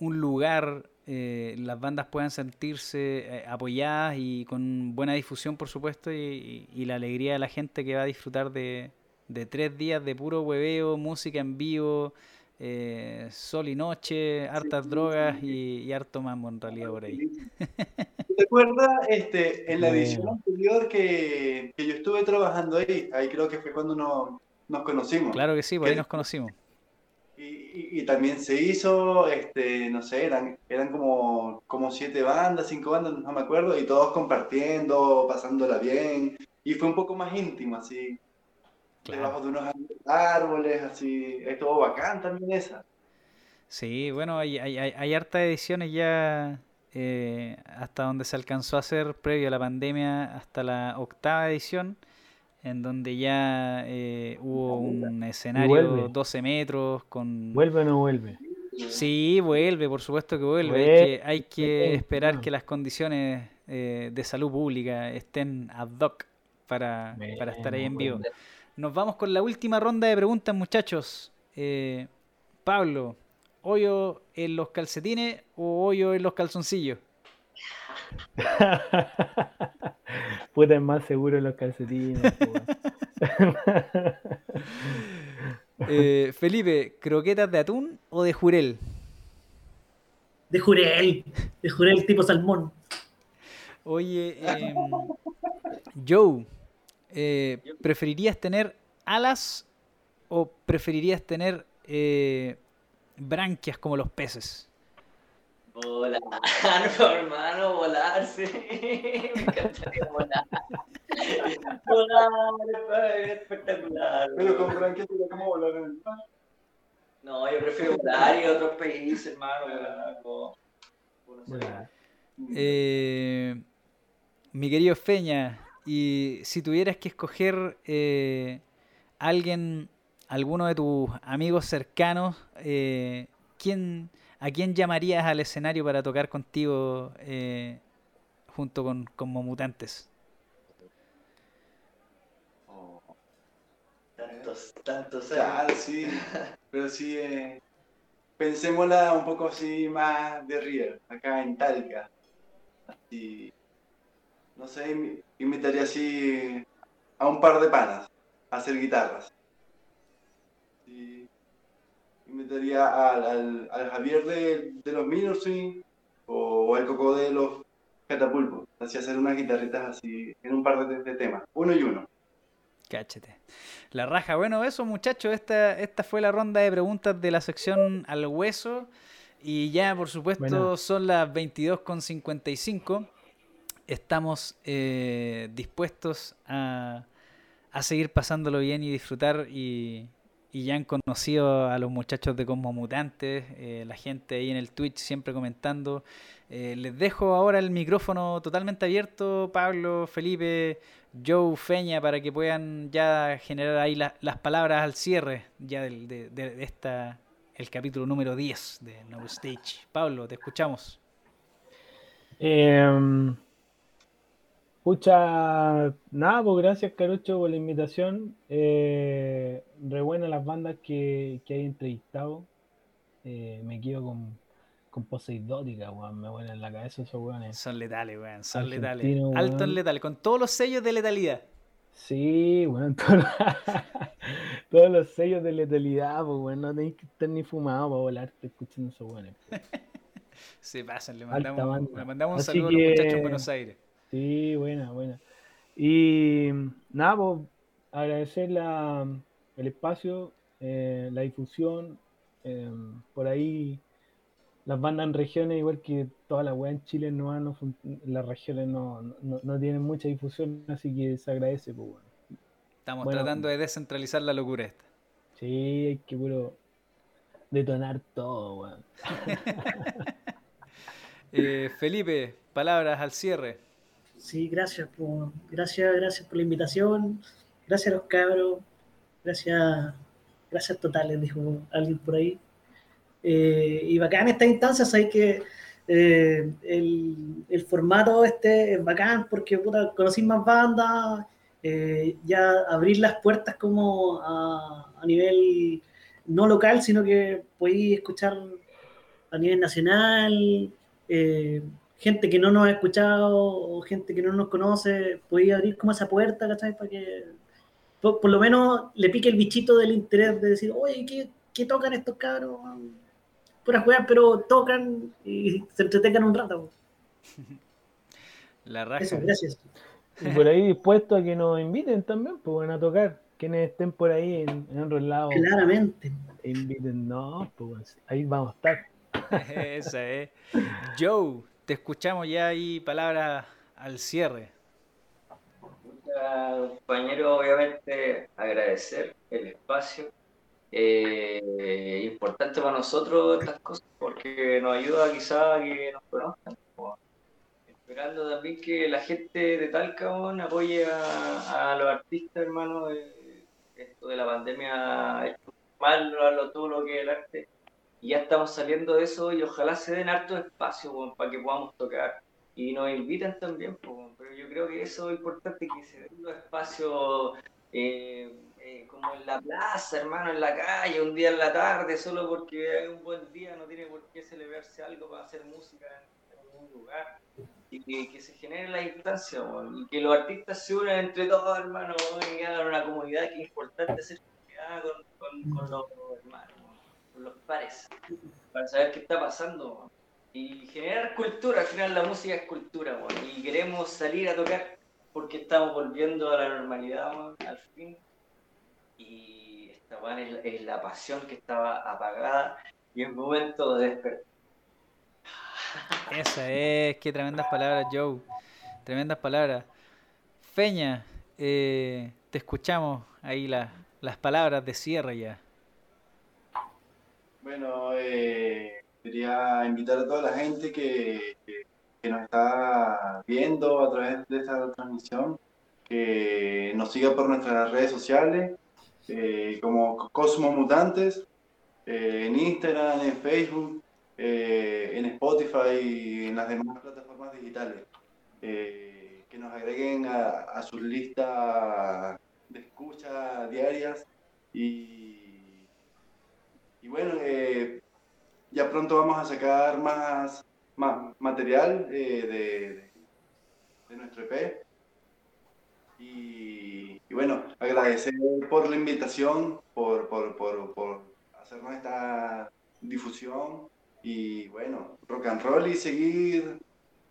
un lugar, eh, las bandas puedan sentirse eh, apoyadas y con buena difusión, por supuesto, y, la alegría de la gente que va a disfrutar de, de tres días de puro hueveo, música en vivo, eh, sol y noche, hartas drogas y, y harto mambo en realidad por ahí. (laughs) ¿Te acuerdas este, en la edición anterior que, que yo estuve trabajando ahí? Ahí creo que fue cuando nos, nos conocimos. Claro que sí, por ahí nos conocimos. Y, y- y también se hizo, este, no sé, eran, eran como, como siete bandas, cinco bandas, no me acuerdo, y todos compartiendo, pasándola bien. Y fue un poco más íntimo, así, debajo de unos árboles, así. Estuvo bacán también esa. Sí, bueno, hay, hay, hay, hay hartas ediciones ya eh, hasta donde se alcanzó a hacer previo a la pandemia, hasta la octava edición, en donde ya eh, hubo un escenario vuelve. 12 metros con... ¿Vuelve o no vuelve? Sí, vuelve, por supuesto que vuelve. Hay que, hay que vuelve, esperar que las condiciones eh, de salud pública estén ad hoc para, para estar ahí en vivo. Nos vamos con la última ronda de preguntas, muchachos. Eh, Pablo, ¿hoyo en los calcetines o hoyo en los calzoncillos? (laughs) Puta, es más seguro en los calcetines. (laughs) Eh, Felipe, ¿croquetas de atún o de jurel? De Jurel, de Jurel tipo salmón. Oye, em, Joe, eh, ¿preferirías tener alas o preferirías tener eh, branquias como los peces? Volar, (laughs) no, hermano, volar, sí. Me encantaría volar. Volar, es espectacular. Pero con branquias sería como volar en el mar. No, yo prefiero volar y otros países, hermano. volar, no Eh, mi querido Feña, y si tuvieras que escoger eh, alguien, alguno de tus amigos cercanos, eh, ¿quién, ¿a quién llamarías al escenario para tocar contigo eh, junto con como mutantes? Oh, Tantos, tantos Claro, años. sí. Pero sí, eh, pensémosla un poco así más de River, acá en Talca. Así, no sé, invitaría así a un par de panas a hacer guitarras. Invitaría al, al, al Javier de, de los Minor Swing o, o al Coco de los Catapulpos. Así hacer unas guitarritas así en un par de, de temas, uno y uno. Cáchate. La raja. Bueno, eso muchachos, esta, esta fue la ronda de preguntas de la sección al hueso. Y ya, por supuesto, Bueno. son las 22.55. Estamos eh, dispuestos a, a seguir pasándolo bien y disfrutar. Y, y ya han conocido a los muchachos de Cosmo Mutantes, eh, la gente ahí en el Twitch siempre comentando. Eh, les dejo ahora el micrófono totalmente abierto, Pablo, Felipe, Joe, Feña, para que puedan ya generar ahí la- las palabras al cierre ya del- de, esta, el capítulo número 10 de No Stage. Pablo, te escuchamos. Em, pucha, nada, pues gracias Carucho por la invitación. Eh, re buenas las bandas que, que hay entrevistado. Eh, me quedo con, con Poseidótica, weón. Me vuelan en la cabeza esos weones. Son letales, weón, son letales. Alto en weón. letal, con todos los sellos de letalidad. Sí, weón, (laughs) todo- todos los sellos de letalidad, pues weón, no tenéis que estar ni fumado para volarte escuchando esos weones. Se pasan, le mandamos, le mandamos un Así saludo a los muchachos en Buenos Aires. Sí, buena, buena. Y nada, pues agradecer la, el espacio, eh, la difusión, eh, por ahí las bandas en regiones, igual que todas las weas en Chile, no, no las regiones no, no, no tienen mucha difusión, así que se agradece, pues bueno. Estamos bueno. tratando de descentralizar la locura esta. Sí, hay que puro detonar todo, weón. (laughs) Eh, Felipe, palabras al cierre. Sí, gracias por, gracias, gracias por la invitación. Gracias a los cabros. Gracias, gracias totales, dijo alguien por ahí. Eh, y bacán esta instancia, sabes que eh, el, el formato este es bacán porque puta, conocí más bandas, eh, ya abrir las puertas como a, a nivel no local, sino que podéis escuchar a nivel nacional, gente que no nos ha escuchado o gente que no nos conoce, podéis abrir como esa puerta, ¿cachai? Para que por, por lo menos le pique el bichito del interés de decir, oye, ¿qué, qué tocan estos cabros? Puras juegas, pero tocan y se entretengan un rato. La raja. Eso, gracias. Y por ahí dispuesto a que nos inviten también, pues bueno, a tocar. Quienes estén por ahí en, en otros lados, Claramente. inviten, no, pues ahí vamos a estar. (laughs) Esa es. Joe, te escuchamos ya ahí palabras al cierre. Compañero, obviamente agradecer el espacio. Eh, importante para nosotros estas cosas porque nos ayuda quizá a que nos conozcan. esperando también que la gente de Talca apoye a, los artistas, hermano. esto de la pandemia es mal todo lo que es el arte. Y ya estamos saliendo de eso y ojalá se den harto espacio para que podamos tocar. Y nos inviten también, pero yo creo que eso es importante, que se den los espacios eh, eh, como en la plaza, hermano, en la calle, un día en la tarde, solo porque es un buen día, no tiene por qué celebrarse algo para hacer música en, un lugar. Y que, se genere la instancia, y que los artistas se unan entre todos, hermano, y hagan una comunidad que es importante hacer con, con, los hermanos, los pares, para saber qué está pasando. Y generar cultura, al final la música es cultura, y queremos salir a tocar porque estamos volviendo a la normalidad, al fin y esta es, la pasión que estaba apagada y es momento de despertar. Esa es, qué tremendas palabras, Joe. Tremendas palabras. Feña, eh, te escuchamos ahí las palabras de cierre ya. Bueno, eh, quería invitar a toda la gente que, que, nos está viendo a través de esta transmisión, que nos siga por nuestras redes sociales, eh, como Cosmo Mutantes, eh, en Instagram, en Facebook, eh, en Spotify y en las demás plataformas digitales. que nos agreguen a, sus listas de escucha diarias y, y bueno, ya pronto vamos a sacar más, más material de, de nuestro EP y, bueno, agradecer por la invitación, por, por, por, por, hacernos esta difusión y bueno, rock and roll y seguir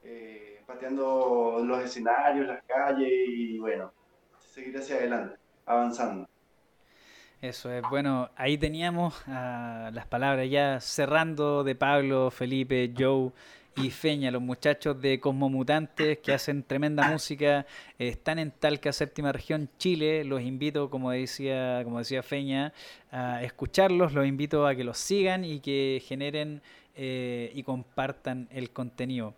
eh, pateando los escenarios, las calles y bueno, seguir hacia adelante, avanzando. Eso es, bueno, ahí teníamos ah, las palabras ya cerrando de Pablo, Felipe, Joe y Feña, los muchachos de Cosmomutantes que hacen tremenda música, están en Talca, séptima región, Chile. Los invito, como decía, como decía Feña, a escucharlos, los invito a que los sigan y que generen eh, y compartan el contenido.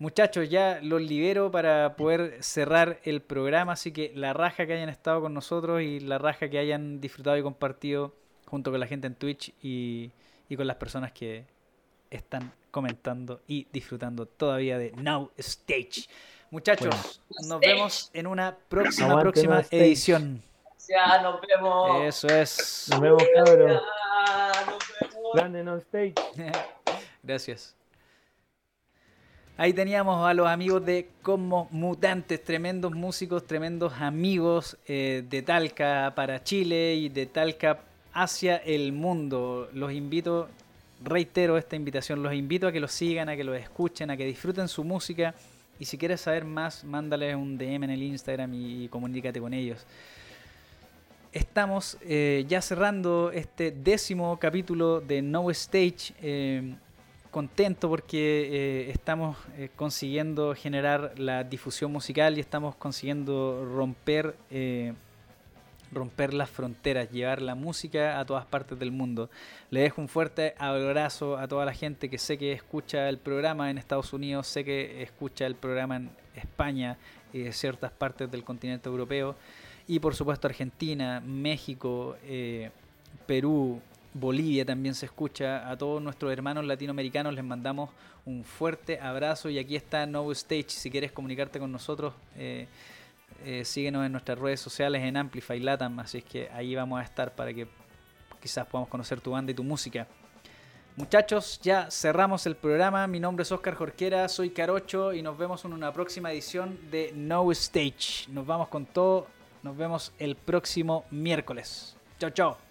Muchachos, ya los libero para poder cerrar el programa, así que la raja que hayan estado con nosotros y la raja que hayan disfrutado y compartido junto con la gente en Twitch y, y con las personas que están comentando y disfrutando todavía de Now Stage. Muchachos, nos vemos en una próxima, próxima edición. Ya, nos vemos. Eso es. Nos vemos, cabrón. Grande Now Stage. (laughs) Gracias. Ahí teníamos a los amigos de Como Mutantes, tremendos músicos, tremendos amigos eh, de Talca para Chile y de Talca hacia el mundo. Los invito reitero esta invitación, los invito a que los sigan, a que los escuchen, a que disfruten su música y si quieres saber más, mándales un DM en el Instagram y, comunícate con ellos. Estamos eh, ya cerrando este décimo capítulo de No Stage. Eh, contento porque eh, estamos consiguiendo generar la difusión musical y estamos consiguiendo romper romper las fronteras, llevar la música a todas partes del mundo. Le dejo un fuerte abrazo a toda la gente que sé que escucha el programa en Estados Unidos, sé que escucha el programa en España y de ciertas partes del continente europeo. Y por supuesto Argentina, México, eh, Perú, Bolivia también se escucha. A todos nuestros hermanos latinoamericanos les mandamos un fuerte abrazo y aquí está No Stage. Si quieres comunicarte con nosotros, eh, eh, síguenos en nuestras redes sociales en Amplify Latam, así es que ahí vamos a estar para que quizás podamos conocer tu banda y tu música. Muchachos, ya cerramos el programa. Mi nombre es Oscar Jorquera, soy Carocho y nos vemos en una próxima edición de No Stage. Nos vamos con todo. Nos vemos el próximo miércoles. Chao, chao.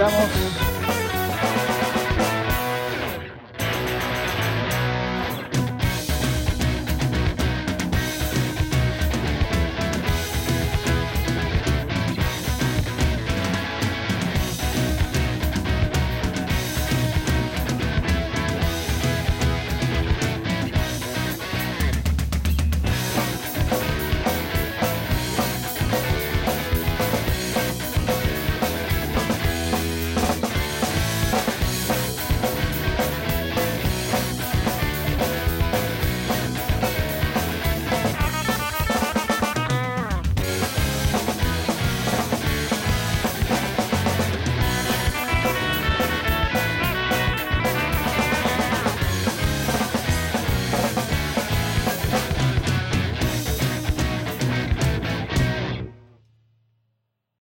estamos.